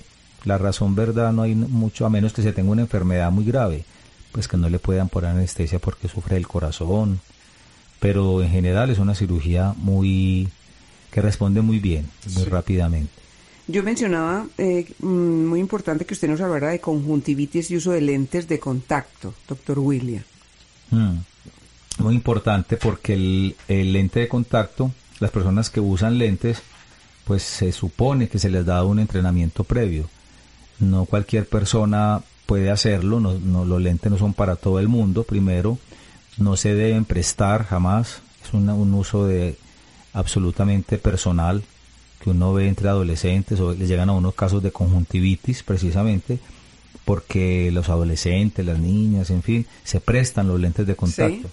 Speaker 2: la razón verdad, no hay mucho, a menos que se tenga una enfermedad muy grave, pues que no le puedan poner anestesia porque sufre el corazón. Pero en general es una cirugía muy, que responde muy bien, muy
Speaker 1: Sí.
Speaker 2: rápidamente.
Speaker 1: Yo mencionaba, eh, mm, muy importante que usted nos hablara de conjuntivitis y uso de lentes de contacto, doctor William.
Speaker 2: Mm. Muy importante porque el, el lente de contacto, las personas que usan lentes, pues se supone que se les da un entrenamiento previo. No cualquier persona puede hacerlo, no, no- los lentes no son para todo el mundo, primero, no se deben prestar jamás, es una- un uso de absolutamente personal que uno ve entre adolescentes o les llegan a unos casos de conjuntivitis precisamente porque los adolescentes, las niñas, en fin, se prestan los lentes de contacto.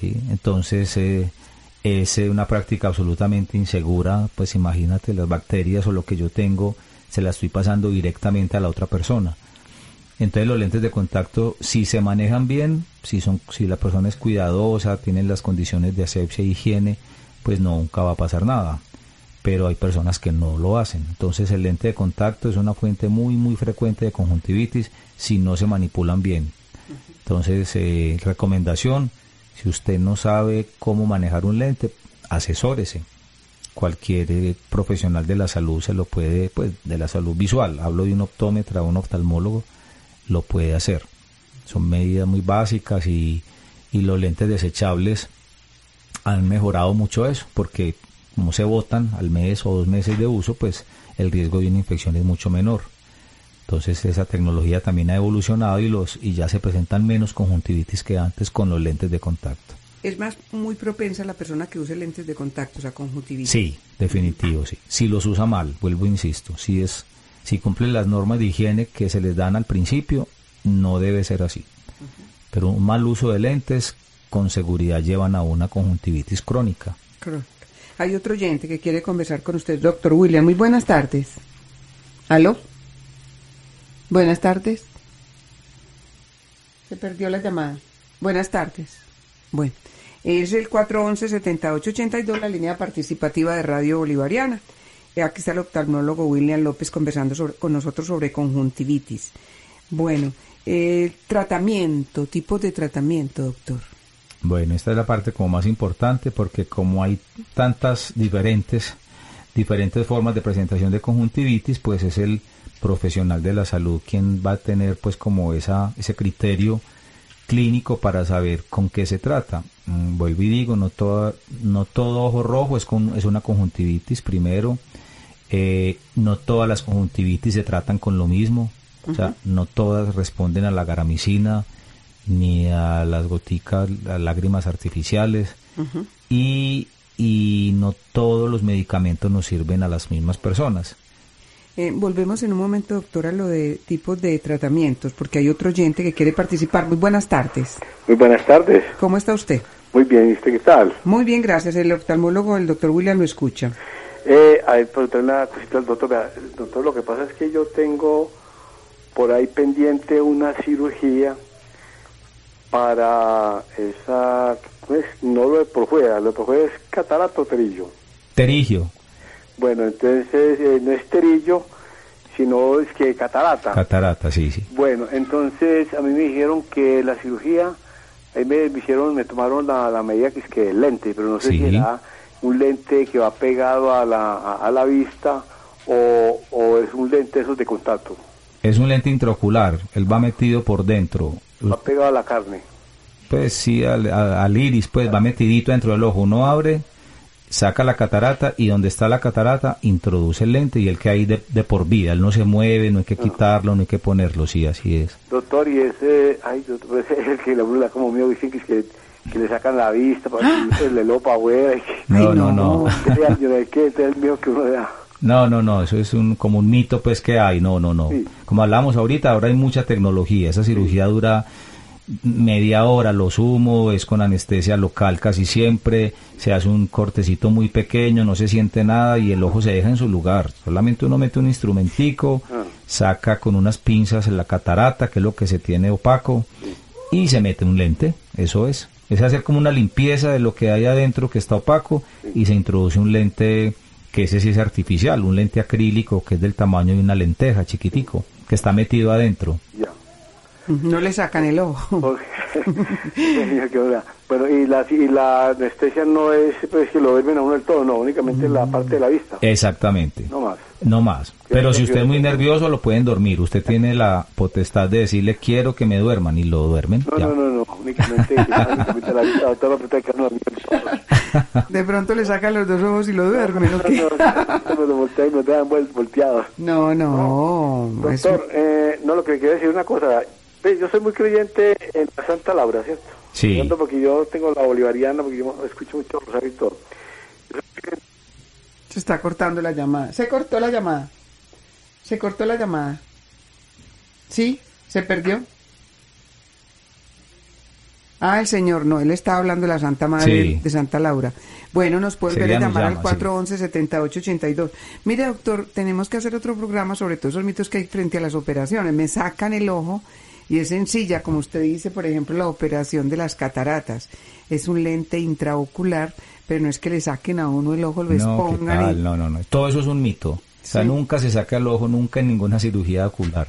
Speaker 2: ¿sí? Entonces eh, es eh, una práctica absolutamente insegura, pues imagínate las bacterias o lo que yo tengo se la estoy pasando directamente a la otra persona. Entonces los lentes de contacto si se manejan bien, si la persona es cuidadosa, tienen las condiciones de asepsia e higiene, pues nunca va a pasar nada. Pero hay personas que no lo hacen. Entonces el lente de contacto es una fuente muy muy frecuente de conjuntivitis si no se manipulan bien. Entonces, eh, recomendación, si usted no sabe cómo manejar un lente, asesórese. Cualquier eh, profesional de la salud se lo puede, pues de la salud visual, hablo de un optómetra, un oftalmólogo, lo puede hacer. Son medidas muy básicas y, y los lentes desechables han mejorado mucho eso, porque como se botan al mes o dos meses de uso, pues el riesgo de una infección es mucho menor. Entonces esa tecnología también ha evolucionado y los y ya se presentan menos conjuntivitis que antes con los lentes de contacto.
Speaker 1: Es más muy propensa la persona que use lentes de contacto, o sea, conjuntivitis.
Speaker 2: Sí, definitivo, sí. Si los usa mal, vuelvo insisto, si es si cumple las normas de higiene que se les dan al principio, no debe ser así. Pero un mal uso de lentes con seguridad llevan a una conjuntivitis crónica.
Speaker 1: Hay otro oyente que quiere conversar con usted, doctor William. Muy buenas tardes. ¿Aló? Buenas tardes. Se perdió la llamada. Buenas tardes. Bueno, es el 411-7882, la línea participativa de Radio Bolivariana. Eh, Aquí está el oftalmólogo William López conversando con nosotros sobre conjuntivitis. Bueno, eh, tratamiento, tipos de tratamiento, doctor.
Speaker 2: Bueno, esta es la parte como más importante porque como hay tantas diferentes diferentes formas de presentación de conjuntivitis, pues es el profesional de la salud quien va a tener pues como esa ese criterio clínico para saber con qué se trata. Mm, vuelvo y digo, no toda, no todo ojo rojo es con, es una conjuntivitis primero. Eh, no todas las conjuntivitis se tratan con lo mismo, o sea, no todas responden a la garamicina ni a las goticas, las lágrimas artificiales y, y no todos los medicamentos nos sirven a las mismas personas.
Speaker 1: Eh, volvemos en un momento, doctor, a lo de tipos de tratamientos, porque hay otro oyente que quiere participar. Muy buenas tardes.
Speaker 12: Muy buenas tardes.
Speaker 1: ¿Cómo está usted?
Speaker 12: Muy bien, ¿y usted qué tal?
Speaker 1: Muy bien, gracias. El oftalmólogo, el doctor William, lo escucha.
Speaker 12: Eh, a ver, preguntarle una cosita al doctor. Vea, Doctor, lo que pasa es que yo tengo por ahí pendiente una cirugía para esa, pues, no lo de por fuera, lo de por fuera es catarato terillo.
Speaker 2: Terigio,
Speaker 12: Bueno, entonces eh, no es terillo, sino es que catarata.
Speaker 2: catarata, sí, sí.
Speaker 12: Bueno, entonces a mí me dijeron que la cirugía, ahí me, hicieron, me tomaron la, la medida que es que lente, pero no sé
Speaker 2: Sí.
Speaker 12: si era un lente que va pegado a la, a, la vista o, o es un lente esos de contacto,
Speaker 2: Es un lente intraocular, él va metido por dentro.
Speaker 12: va pegado a la carne.
Speaker 2: Pues sí, al, a- al iris, pues va metidito dentro del ojo. Uno abre, saca la catarata y donde está la catarata introduce el lente y el que hay de, de por vida. Él no se mueve, no hay que quitarlo, no hay que ponerlo, sí, así es.
Speaker 12: Doctor, y ese, ay, doctor, ese <laughs> es el que la brula como mío dicen que, es que, le sacan la vista, para que le lo para afuera. y que-
Speaker 2: No, no, no.
Speaker 12: el.
Speaker 2: No, no, no, eso es un, como un mito pues que hay, no, no, no.
Speaker 12: Sí.
Speaker 2: Como hablamos ahorita, ahora hay mucha tecnología, esa cirugía dura media hora, lo sumo, es con anestesia local casi siempre, se hace un cortecito muy pequeño, no se siente nada y el ojo se deja en su lugar, solamente uno mete un instrumentico,
Speaker 12: Ah.
Speaker 2: saca con unas pinzas en la catarata, que es lo que se tiene opaco, y se mete un lente, eso es. Es hacer como una limpieza de lo que hay adentro que está opaco y se introduce un lente que ese sí es artificial, un lente acrílico que es del tamaño de una lenteja chiquitico, que está metido adentro.
Speaker 1: No le sacan el ojo. <laughs>
Speaker 12: Bueno, y la, y la anestesia no es pues, que lo duermen a uno del todo, no, únicamente la parte de la vista.
Speaker 2: Exactamente.
Speaker 12: No más.
Speaker 2: No más. Pero si usted es muy nervioso, lo pueden dormir. Usted tiene la potestad de decirle, quiero que me duerman, y lo duermen.
Speaker 12: No,
Speaker 2: ya.
Speaker 12: no, no, no, únicamente, <laughs> únicamente la vista, la no.
Speaker 1: De pronto le sacan los dos ojos y lo duermen.
Speaker 12: No, me dejan vuel- volteado.
Speaker 1: No, no. es-
Speaker 12: Doctor, eh, no, lo que le quería decir una cosa. Ve, Yo soy muy creyente en la Santa Laura, ¿cierto?
Speaker 2: Sí.
Speaker 12: Porque yo tengo la bolivariana, porque yo escucho mucho Rosario y todo.
Speaker 1: Se está cortando la llamada. Se cortó la llamada. Se cortó la llamada. ¿Sí? ¿Se perdió? Ah, el señor, no, él estaba hablando de la Santa Madre
Speaker 2: Sí.
Speaker 1: de Santa Laura. Bueno, nos puede volver a llamar
Speaker 2: llama,
Speaker 1: al 411-7882. Mire, doctor, tenemos que hacer otro programa sobre todos esos mitos que hay frente a las operaciones. Me sacan el ojo y es sencilla, como usted dice, por ejemplo, la operación de las cataratas. Es un lente intraocular, pero no es que le saquen a uno el ojo, lo
Speaker 2: No, ¿qué
Speaker 1: expongan. y-
Speaker 2: tal? no, no, no. Todo eso es un mito. O sea,
Speaker 1: Sí.
Speaker 2: nunca se saca el ojo, nunca en ninguna cirugía ocular.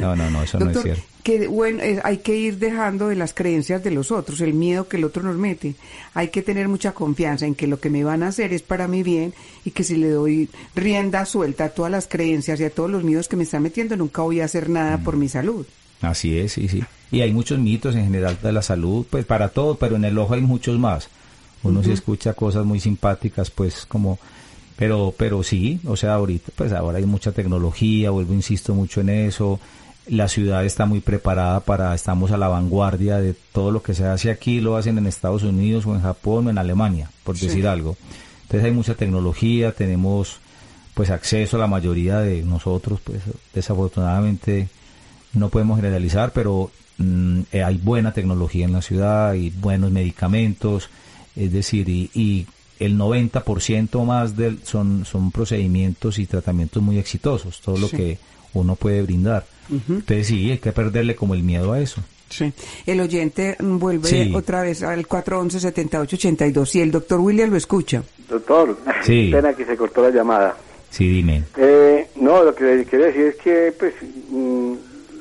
Speaker 2: No, no, no, eso no es cierto.
Speaker 1: que bueno, eh, hay que ir dejando de las creencias de los otros, el miedo que el otro nos mete. Hay que tener mucha confianza en que lo que me van a hacer es para mi bien y que si le doy rienda suelta a todas las creencias y a todos los miedos que me están metiendo, nunca voy a hacer nada por mi salud.
Speaker 2: Así es, sí, sí. Y hay muchos mitos en general de la salud, pues para todo, pero en el ojo hay muchos más. Uno sí
Speaker 1: Ujú.
Speaker 2: escucha cosas muy simpáticas, pues como, pero, pero sí, o sea, ahorita, pues ahora hay mucha tecnología, vuelvo, insisto mucho en eso. La ciudad está muy preparada para, estamos a la vanguardia de todo lo que se hace aquí, lo hacen en Estados Unidos o en Japón o en Alemania, por
Speaker 1: Sí.
Speaker 2: decir algo. Entonces hay mucha tecnología, tenemos pues acceso a la mayoría de nosotros, pues desafortunadamente no podemos generalizar, pero mm, eh, hay buena tecnología en la ciudad y buenos medicamentos, es decir, y, y el 90% más del, son, son procedimientos y tratamientos muy exitosos, todo lo que uno puede brindar. Entonces sí, hay que perderle como el miedo a eso.
Speaker 1: Sí. El oyente mm, vuelve
Speaker 2: Sí.
Speaker 1: otra vez al 411-7882 y el doctor William lo escucha.
Speaker 12: Doctor,
Speaker 2: Sí. <laughs>
Speaker 12: pena que se cortó la llamada.
Speaker 2: Sí, dime.
Speaker 12: Eh, no, lo que quería decir es que, pues, mm,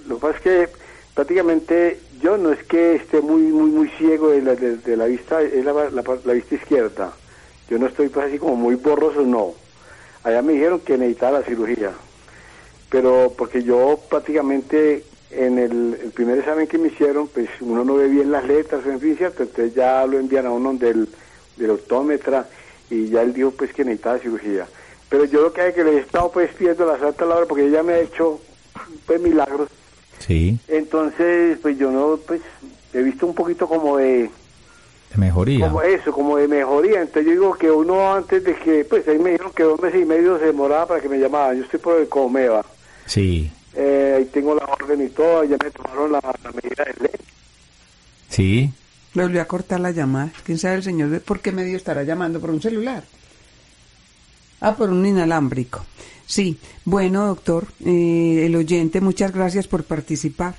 Speaker 12: lo que pasa es que prácticamente yo no es que esté muy muy muy ciego de la, de, la vista, es la, la, la vista izquierda. Yo no estoy pues así como muy borroso, no. Allá me dijeron que necesitaba la cirugía, pero porque yo prácticamente en el, primer examen que me hicieron, pues uno no ve bien las letras, en fin, ¿cierto? Entonces ya lo envían a uno del, del optómetra y ya él dijo pues que necesitaba cirugía. Pero yo lo que hay que le he estado pues pidiendo la Santa Laura porque ella me ha hecho pues milagros.
Speaker 2: Sí,
Speaker 12: Entonces pues yo no pues he visto un poquito como de
Speaker 2: de mejoría.
Speaker 12: como eso, como de mejoría. Entonces yo digo que uno antes de que pues ahí me dijeron que dos meses y medio se demoraba para que me llamaban. Yo estoy por el Comeva.
Speaker 2: Sí,
Speaker 12: Eh, ahí tengo la orden y todo, ya me tomaron la, la medida del ley.
Speaker 2: sí,
Speaker 1: Le volvió a cortar la llamada. ¿Quién sabe el señor de por qué medio estará llamando por un celular? Ah, por un inalámbrico. Sí, bueno, doctor, eh, el oyente, muchas gracias por participar.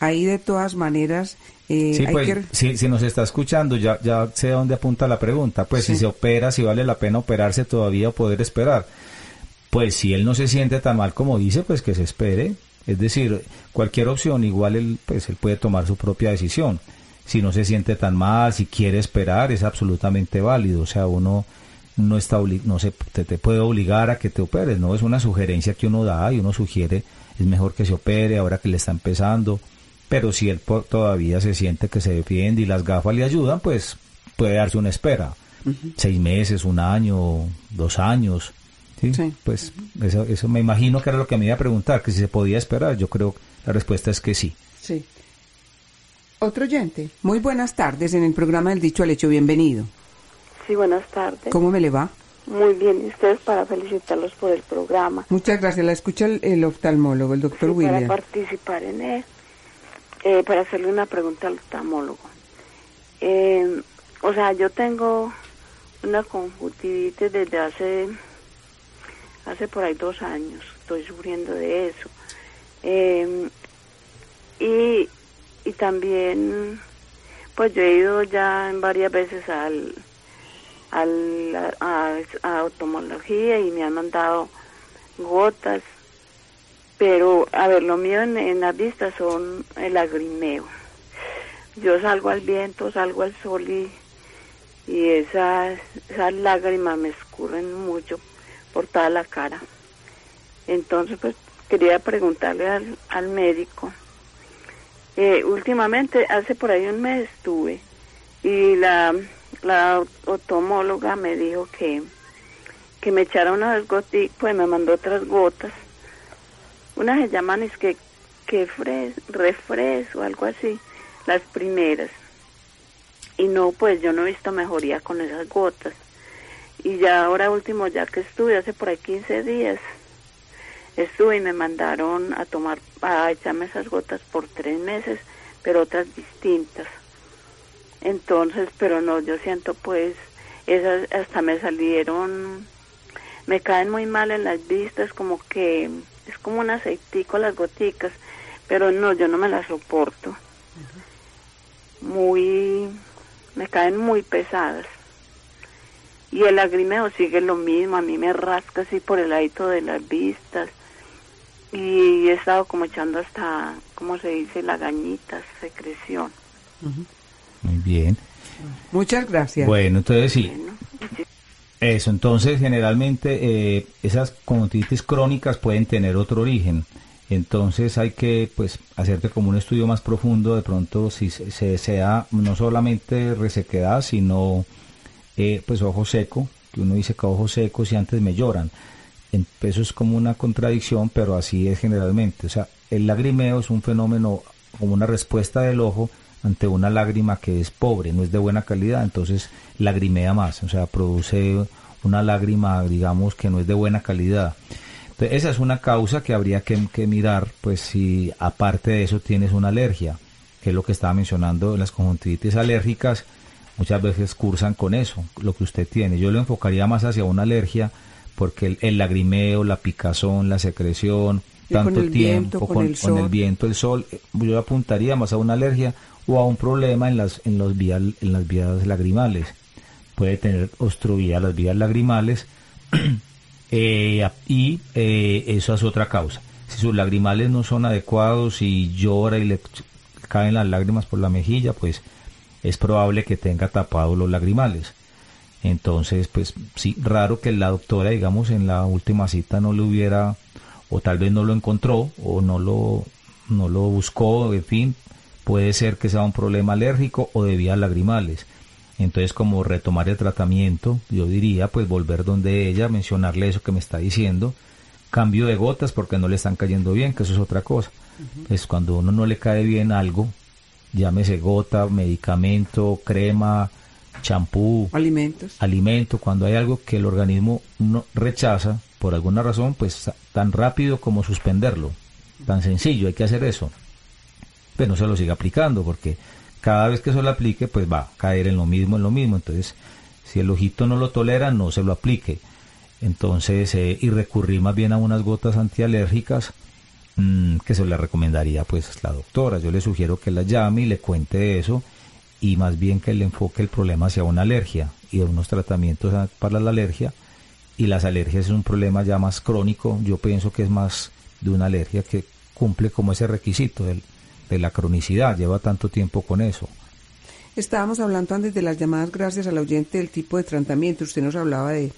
Speaker 1: Ahí de todas maneras... Eh,
Speaker 2: sí,
Speaker 1: hay
Speaker 2: pues,
Speaker 1: que...
Speaker 2: si, si nos está escuchando, ya, ya sé a dónde apunta la pregunta. Pues
Speaker 1: Sí.
Speaker 2: si se opera, si vale la pena operarse todavía o poder esperar. Pues si él no se siente tan mal como dice, pues que se espere. Es decir, cualquier opción, igual él, pues él puede tomar su propia decisión. Si no se siente tan mal, si quiere esperar, es absolutamente válido. O sea, uno no está no se te, te puede obligar a que te operes, no es una sugerencia que uno da y uno sugiere es mejor que se opere ahora que le está empezando, pero si él todavía se siente que se defiende y las gafas le ayudan, pues puede darse una espera, seis meses, un año, dos años, ¿sí? Pues eso, eso me imagino que era lo que me iba a preguntar, que si se podía esperar, yo creo la respuesta es que sí.
Speaker 1: Sí. Otro oyente. Muy buenas tardes en el programa del Dicho al Hecho. Bienvenido.
Speaker 13: Sí, buenas tardes.
Speaker 1: ¿Cómo me le va?
Speaker 13: Muy bien, y ustedes para felicitarlos por el programa.
Speaker 1: Muchas gracias. La escucha el, el oftalmólogo, el doctor
Speaker 13: Sí, para
Speaker 1: William.
Speaker 13: participar en él, eh, para hacerle una pregunta al oftalmólogo. Eh, o sea, yo tengo una conjuntivitis desde hace, hace por ahí dos años, estoy sufriendo de eso. Eh, y, y también, pues yo he ido ya en varias veces al, al, a, a oftalmología y me han mandado gotas. Pero a ver lo mío en, en las vistas son el lagrimeo. Yo salgo al viento salgo al sol y, y esas esas lágrimas me escurren mucho por toda la cara. Entonces pues quería preguntarle al, al médico. Eh, últimamente hace por ahí un mes estuve y la la otomóloga me dijo que que me echara unas gotas pues me mandó otras gotas. Unas se llaman es que que fres, refres o algo así las primeras. Y no pues yo no he visto mejoría con esas gotas. Y ya ahora último ya que estuve hace por ahí 15 días estuve y me mandaron a tomar a echarme esas gotas por tres meses pero otras distintas entonces pero no yo siento pues esas hasta me salieron me caen muy mal en las vistas como que es como un aceitico las goticas pero no yo no me las soporto. Muy me caen muy pesadas. Y el lagrimeo sigue lo mismo a mí me rasca así por el ladito de las vistas. Y he estado como echando hasta como se dice lagañitas secreción
Speaker 2: Muy bien.
Speaker 1: Muchas gracias.
Speaker 2: Bueno, entonces sí. Eso, entonces generalmente eh, esas conjuntivitis crónicas pueden tener otro origen. Entonces hay que pues hacerte como un estudio más profundo de pronto si se, se desea no solamente resequedad, sino eh, pues ojo seco, que uno dice que ojos secos y antes me lloran. En- Eso es como una contradicción, pero así es generalmente. O sea, el lagrimeo es un fenómeno como una respuesta del ojo ante una lágrima que es pobre, no es de buena calidad, entonces lagrimea más, o sea, produce una lágrima, digamos, que no es de buena calidad. Entonces, esa es una causa que habría que, que mirar, pues si aparte de eso tienes una alergia, que es lo que estaba mencionando, las conjuntivitis alérgicas muchas veces cursan con eso, lo que usted tiene. Yo lo enfocaría más hacia una alergia, porque el, el lagrimeo, la picazón, la secreción, tanto
Speaker 1: viento,
Speaker 2: tiempo
Speaker 1: con
Speaker 2: con,
Speaker 1: el
Speaker 2: con el viento, el sol, eh, yo apuntaría más a una alergia o a un problema en las en los vías en las vías lagrimales. Puede tener obstruidas las vías lagrimales <clears throat> eh, y eh, eso es otra causa. Si sus lagrimales no son adecuados y llora y le caen las lágrimas por la mejilla, pues es probable que tenga tapados los lagrimales. Entonces, pues sí, raro que la doctora, digamos, en la última cita no le hubiera, o tal vez no lo encontró, o no lo, no lo buscó, en fin, puede ser que sea un problema alérgico o de vías lagrimales. Entonces, como retomar el tratamiento, yo diría, pues volver donde ella, mencionarle eso que me está diciendo, cambio de gotas porque no le están cayendo bien, que eso es otra cosa. Es cuando uno no le cae bien algo, llámese gota, medicamento, crema, champú,
Speaker 1: alimentos,
Speaker 2: alimento, cuando hay algo que el organismo no rechaza por alguna razón, pues tan rápido como suspenderlo, tan sencillo, hay que hacer eso. Pero no se lo siga aplicando porque cada vez que se lo aplique, pues va a caer en lo mismo, en lo mismo. Entonces, si el ojito no lo tolera, no se lo aplique. Entonces, eh, y recurrir más bien a unas gotas antialérgicas mm, que se le recomendaría pues la doctora. Yo le sugiero que la llame y le cuente eso y más bien que le enfoque el problema hacia una alergia y unos tratamientos para la alergia. Y las alergias es un problema ya más crónico. Yo pienso que es más de una alergia que cumple como ese requisito de la cronicidad. Lleva tanto tiempo con eso.
Speaker 1: Estábamos hablando antes de las llamadas gracias al oyente del tipo de tratamiento. Usted nos hablaba de,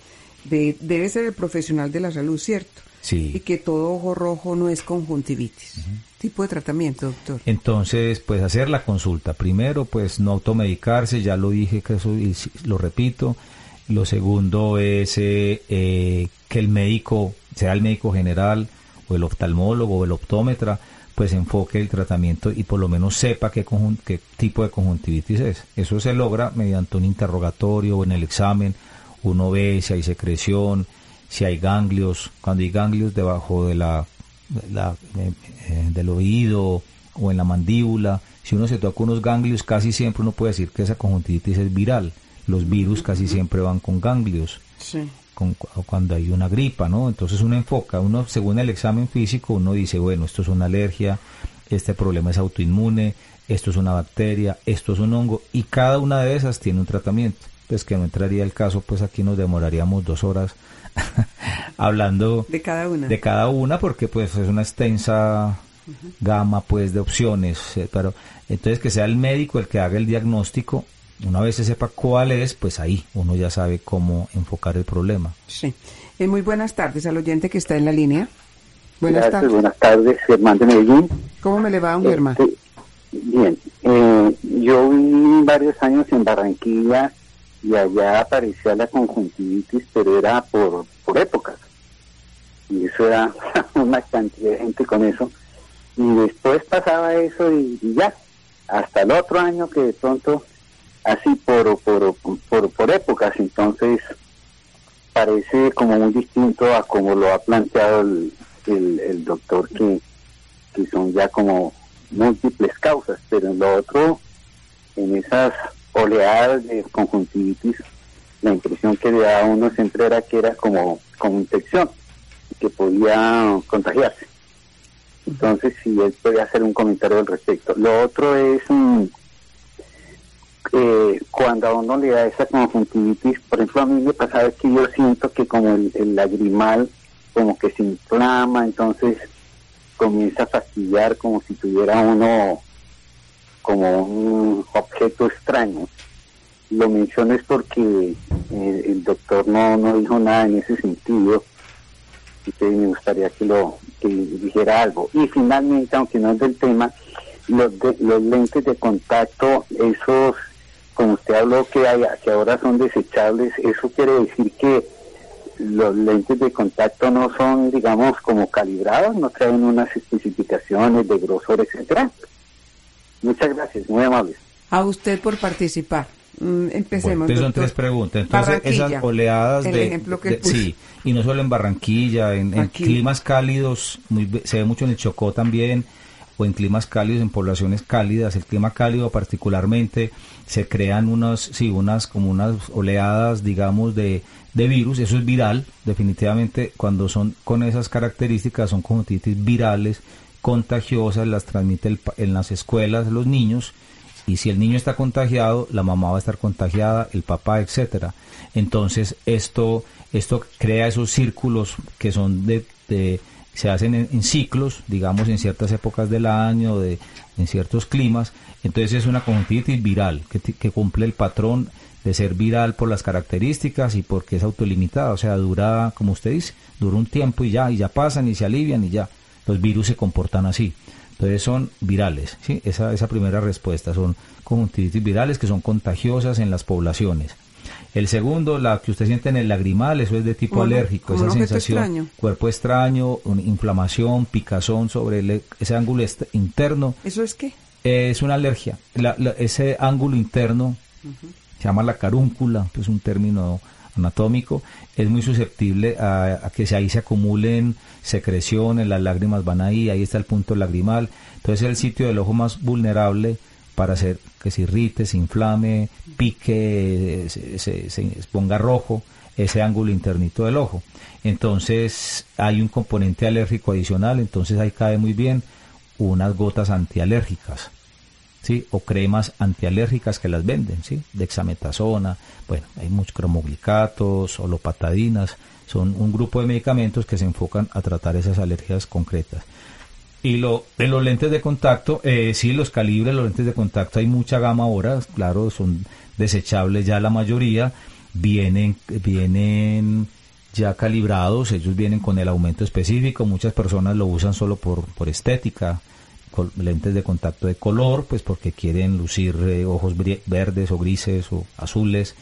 Speaker 1: de debe ser el profesional de la salud, ¿cierto?
Speaker 2: Sí.
Speaker 1: Y que todo ojo rojo no es conjuntivitis. Tipo de tratamiento, doctor.
Speaker 2: Entonces, pues hacer la consulta. Primero, pues no automedicarse, ya lo dije que eso y lo repito. Lo segundo es eh, eh, que el médico, sea el médico general o el oftalmólogo o el optómetra, pues enfoque el tratamiento y por lo menos sepa qué, qué tipo de conjuntivitis es. Eso se logra mediante un interrogatorio o en el examen. Uno ve si hay secreción, si hay ganglios, cuando hay ganglios debajo de la, eh, del oído o en la mandíbula, si uno se toca unos ganglios, casi siempre uno puede decir que esa conjuntivitis es viral. Los virus casi siempre van con ganglios. Con, cuando hay una gripa, ¿no? Entonces uno enfoca, uno según el examen físico, uno dice, bueno, esto es una alergia, este problema es autoinmune, esto es una bacteria, esto es un hongo, y cada una de esas tiene un tratamiento. Pues que no entraría el caso, pues aquí nos demoraríamos dos horas <laughs> hablando
Speaker 1: de cada una.
Speaker 2: De cada una, porque pues es una extensa gama pues de opciones, eh, pero entonces que sea el médico el que haga el diagnóstico, una vez se sepa cuál es, pues ahí uno ya sabe cómo enfocar el problema.
Speaker 1: Sí. Eh, muy buenas tardes al oyente que está en la línea. Buenas tardes.
Speaker 14: Buenas tardes, Germán de Medellín.
Speaker 1: ¿Cómo me le va, un Germán?
Speaker 14: Este, bien, eh, yo viví varios años en Barranquilla y allá aparecía la conjuntivitis, pero era por, por épocas. Y eso era <laughs> una cantidad de gente con eso. Y después pasaba eso y, ya, hasta el otro año que de pronto, así por, por, por, por épocas, entonces parece como muy distinto a como lo ha planteado el, el, doctor, que, que son ya como múltiples causas, pero en lo otro, en esas oleadas de conjuntivitis, la impresión que le da uno siempre era que era como, como infección, que podía contagiarse. Entonces, si él puede hacer un comentario al respecto. Lo otro es mm, eh, cuando a uno le da esa conjuntivitis, por ejemplo, a mí me pasaba que yo siento que como el, lagrimal como que se inflama, entonces comienza a fastidiar como si tuviera uno como un objeto extraño. Lo menciono es porque eh, el doctor no, no dijo nada en ese sentido y me gustaría que lo que dijera algo. Y finalmente, aunque no es del tema, los, los lentes de contacto, esos, como usted habló que, hay, que ahora son desechables, eso quiere decir que los lentes de contacto no son, digamos, como calibrados, no traen unas especificaciones de grosor, etcétera. Muchas gracias, muy amables.
Speaker 1: A usted por participar. Mm, empecemos.
Speaker 2: entonces son tres preguntas. Entonces, esas oleadas de, Sí, y no solo en Barranquilla, en, climas cálidos, muy, se ve mucho en el Chocó también, o en climas cálidos, en poblaciones cálidas, el clima cálido particularmente, se crean unas, sí, unas, como unas oleadas, digamos, de, de virus, eso es viral, definitivamente, cuando son con esas características, son conjuntivitis virales, contagiosas las transmite en las escuelas los niños y si el niño está contagiado, la mamá va a estar contagiada, el papá, etcétera. Entonces esto esto crea esos círculos que son de, se hacen en, ciclos, digamos en ciertas épocas del año, de en ciertos climas. Entonces es una conjuntivitis viral que, que cumple el patrón de ser viral por las características y porque es autolimitada, o sea, dura, como usted dice, dura un tiempo y ya, y ya pasan y se alivian y ya los virus se comportan así. Entonces son virales, ¿sí? esa, esa primera respuesta, son conjuntivitis virales que son contagiosas en las poblaciones. El segundo, la que usted siente en el lagrimal, eso es de tipo alérgico, esa sensación, cuerpo extraño, una inflamación, picazón sobre ese ángulo interno.
Speaker 1: ¿Eso es qué?
Speaker 2: es una alergia. ese ángulo interno se llama la carúncula, es un término anatómico, es muy susceptible a, que ahí se acumulen secreciones, las lágrimas van ahí, ahí está el punto lagrimal. Entonces es el sitio del ojo más vulnerable para hacer que se irrite, se inflame, pique, se, ponga rojo. ese ángulo internito del ojo. Entonces hay un componente alérgico adicional, entonces ahí cae muy bien unas gotas antialérgicas. ¿Sí? o cremas antialérgicas que las venden, ¿sí? dexametasona, bueno, hay muchos cromoglicatos, holopatadinas, son un grupo de medicamentos que se enfocan a tratar esas alergias concretas. Y lo, en los lentes de contacto, eh, sí, los calibres, los lentes de contacto, hay mucha gama ahora, claro, son desechables ya la mayoría, vienen, vienen ya calibrados, ellos vienen con el aumento específico, muchas personas lo usan solo por, por estética, lentes de contacto de color, pues porque quieren lucir eh, ojos verdes o grises o azules,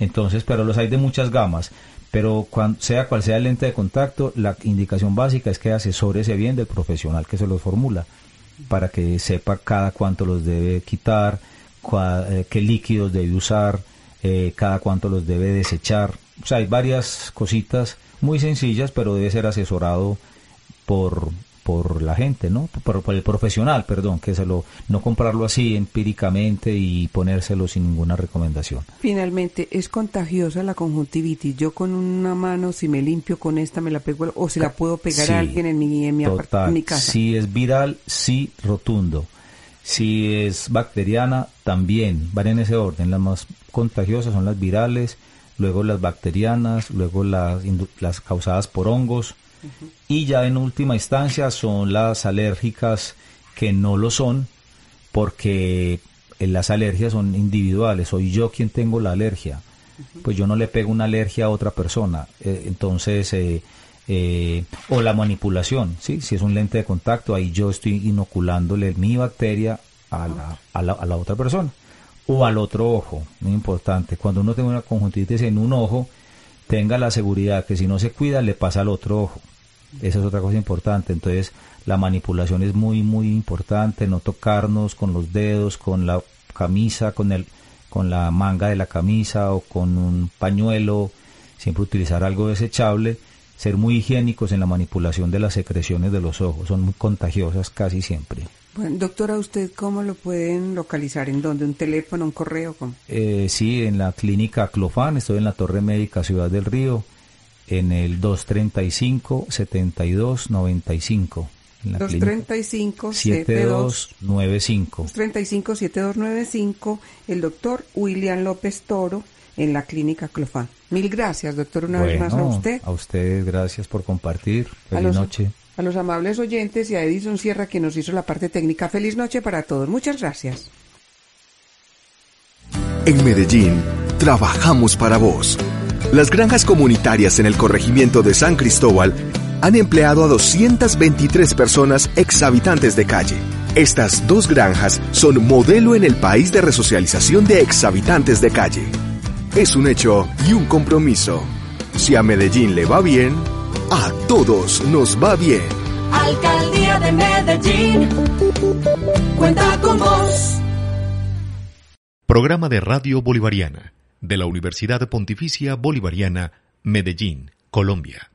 Speaker 2: entonces, pero los hay de muchas gamas, pero sea cual sea el lente de contacto, la indicación básica es que asesórese bien del profesional que se los formula, para que sepa cada cuánto los debe quitar, eh, qué líquidos debe usar, eh, cada cuánto los debe desechar. O sea, hay varias cositas muy sencillas, pero debe ser asesorado por, por la gente, ¿no? Por, por, el profesional, perdón, que se lo, no comprarlo así empíricamente y ponérselo sin ninguna recomendación.
Speaker 1: Finalmente, ¿es contagiosa la conjuntivitis? Yo con una mano, si me limpio con esta, me la pego, o se la puedo pegar a alguien en mi, en mi, en mi casa.
Speaker 2: Si es viral, sí, rotundo. Si es bacteriana, también, van en ese orden. Las más contagiosas son las virales, luego las bacterianas, luego las, las causadas por hongos, y ya en última instancia son las alérgicas que no lo son, porque eh, las alergias son individuales, soy yo quien tengo la alergia, pues yo no le pego una alergia a otra persona, eh, entonces eh, eh, o la manipulación, ¿sí? si es un lente de contacto, ahí yo estoy inoculándole mi bacteria a la, a la, a la otra persona o al otro ojo, muy importante. Cuando uno tiene una conjuntivitis en un ojo, tenga la seguridad que si no se cuida le pasa al otro ojo. Esa es otra cosa importante. Entonces, la manipulación es muy, muy importante. No tocarnos con los dedos, con la camisa, con el, con la manga de la camisa o con un pañuelo. Siempre utilizar algo desechable ser muy higiénicos en la manipulación de las secreciones de los ojos, son muy contagiosas casi siempre.
Speaker 1: Bueno, doctora, ¿usted cómo lo pueden localizar? ¿En dónde? ¿Un teléfono, un correo?
Speaker 2: Eh, sí, en la clínica Clofán, estoy en la Torre Médica Ciudad del Río, en el 235-7295.
Speaker 1: 235-7295. 235-7295, el doctor William López Toro, en la clínica Clofán. Mil gracias, doctor, una vez más a usted.
Speaker 2: A ustedes, gracias por compartir. Feliz noche.
Speaker 1: A los amables oyentes y a Edison Sierra que nos hizo la parte técnica. Feliz noche para todos. Muchas gracias.
Speaker 5: En Medellín, trabajamos para vos. Las granjas comunitarias en el corregimiento de San Cristóbal han empleado a 223 personas ex habitantes de calle. Estas dos granjas son modelo en el país de resocialización de ex habitantes de calle es un hecho y un compromiso. Si a Medellín le va bien, a todos nos va bien.
Speaker 6: Alcaldía de Medellín, cuenta con vos.
Speaker 10: Programa de Radio Bolivariana de la Universidad Pontificia Bolivariana, Medellín, Colombia.